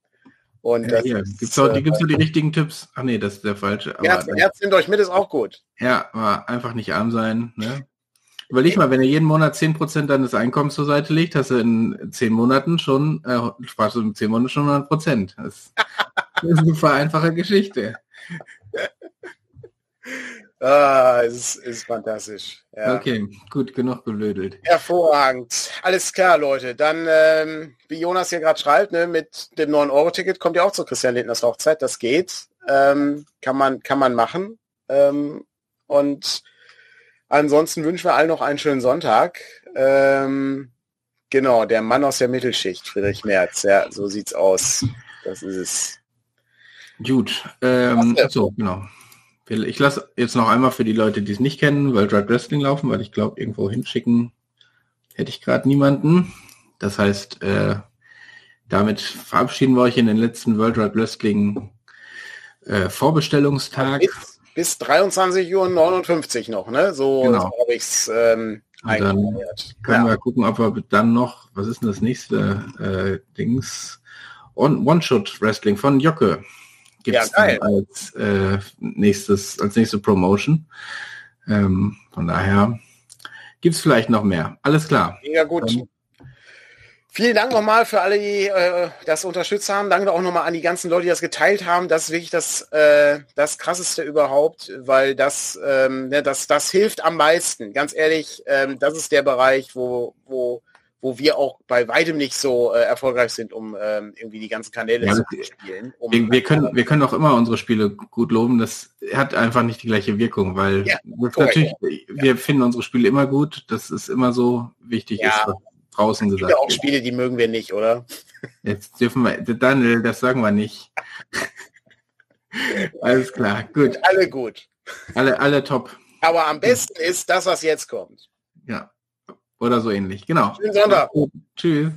B: und
A: ja, auch, die, gibt's auch die richtigen Tipps? Ach nee, das ist der falsche.
B: Aber, Herz, Herz nimmt euch mit, ist auch gut.
A: Ja, aber einfach nicht arm sein. Ne? Überleg mal, wenn ihr jeden Monat 10% deines Einkommens zur Seite legt, hast du in 10 Monaten schon, äh, sparst du in 10 Monaten schon 100%. Das, das ist eine vereinfache Geschichte. <laughs>
B: Ah, es ist, ist fantastisch.
A: Ja. Okay, gut, genug gelödelt.
B: Hervorragend. Alles klar, Leute. Dann, ähm, wie Jonas hier gerade schreibt, ne, mit dem 9-Euro-Ticket kommt ja auch zu Christian Lindners Hochzeit. Das geht. Ähm, kann man, kann man machen. Ähm, und Ansonsten wünschen wir allen noch einen schönen Sonntag. Ähm, genau, der Mann aus der Mittelschicht, Friedrich Merz. Ja, so sieht's aus. Das ist es.
A: Gut. Ähm, so, genau. Ich lasse jetzt noch einmal für die Leute, die es nicht kennen, World Wide Wrestling laufen, weil ich glaube, irgendwo hinschicken hätte ich gerade niemanden. Das heißt, äh, damit verabschieden wir euch in den letzten World Wide Wrestling äh, Vorbestellungstag. Bis
B: bis 23 Uhr 59 noch, ne? So, genau. habe ich es ähm,
A: Dann können ja. wir gucken, ob wir dann noch, was ist denn das nächste äh, Dings? One-Shot-Wrestling von Jocke gibt es ja, als äh, nächstes, als nächste Promotion. Ähm, von daher gibt es vielleicht noch mehr. Alles klar.
B: Ja gut. Dann Vielen Dank nochmal für alle, die äh, das unterstützt haben. Danke auch nochmal an die ganzen Leute, die das geteilt haben. Das ist wirklich das, äh, das Krasseste überhaupt, weil das, ähm, ne, das, das hilft am meisten. Ganz ehrlich, ähm, das ist der Bereich, wo, wo, wo wir auch bei weitem nicht so äh, erfolgreich sind, um ähm, irgendwie die ganzen Kanäle ja, zu spielen. Um
A: wir, wir, können, wir können auch immer unsere Spiele gut loben. Das hat einfach nicht die gleiche Wirkung, weil ja, natürlich, ja. wir finden unsere Spiele immer gut. Das ist immer so wichtig. Ist, draußen
B: gesagt. Ja auch Spiele, die mögen wir nicht, oder?
A: Jetzt dürfen wir, Daniel, das sagen wir nicht. <laughs> Alles klar, gut.
B: Alle gut.
A: Alle, alle top.
B: Aber am besten ist das, was jetzt kommt.
A: Ja. Oder so ähnlich. Genau.
B: Schönen Sonntag.
A: Tschüss.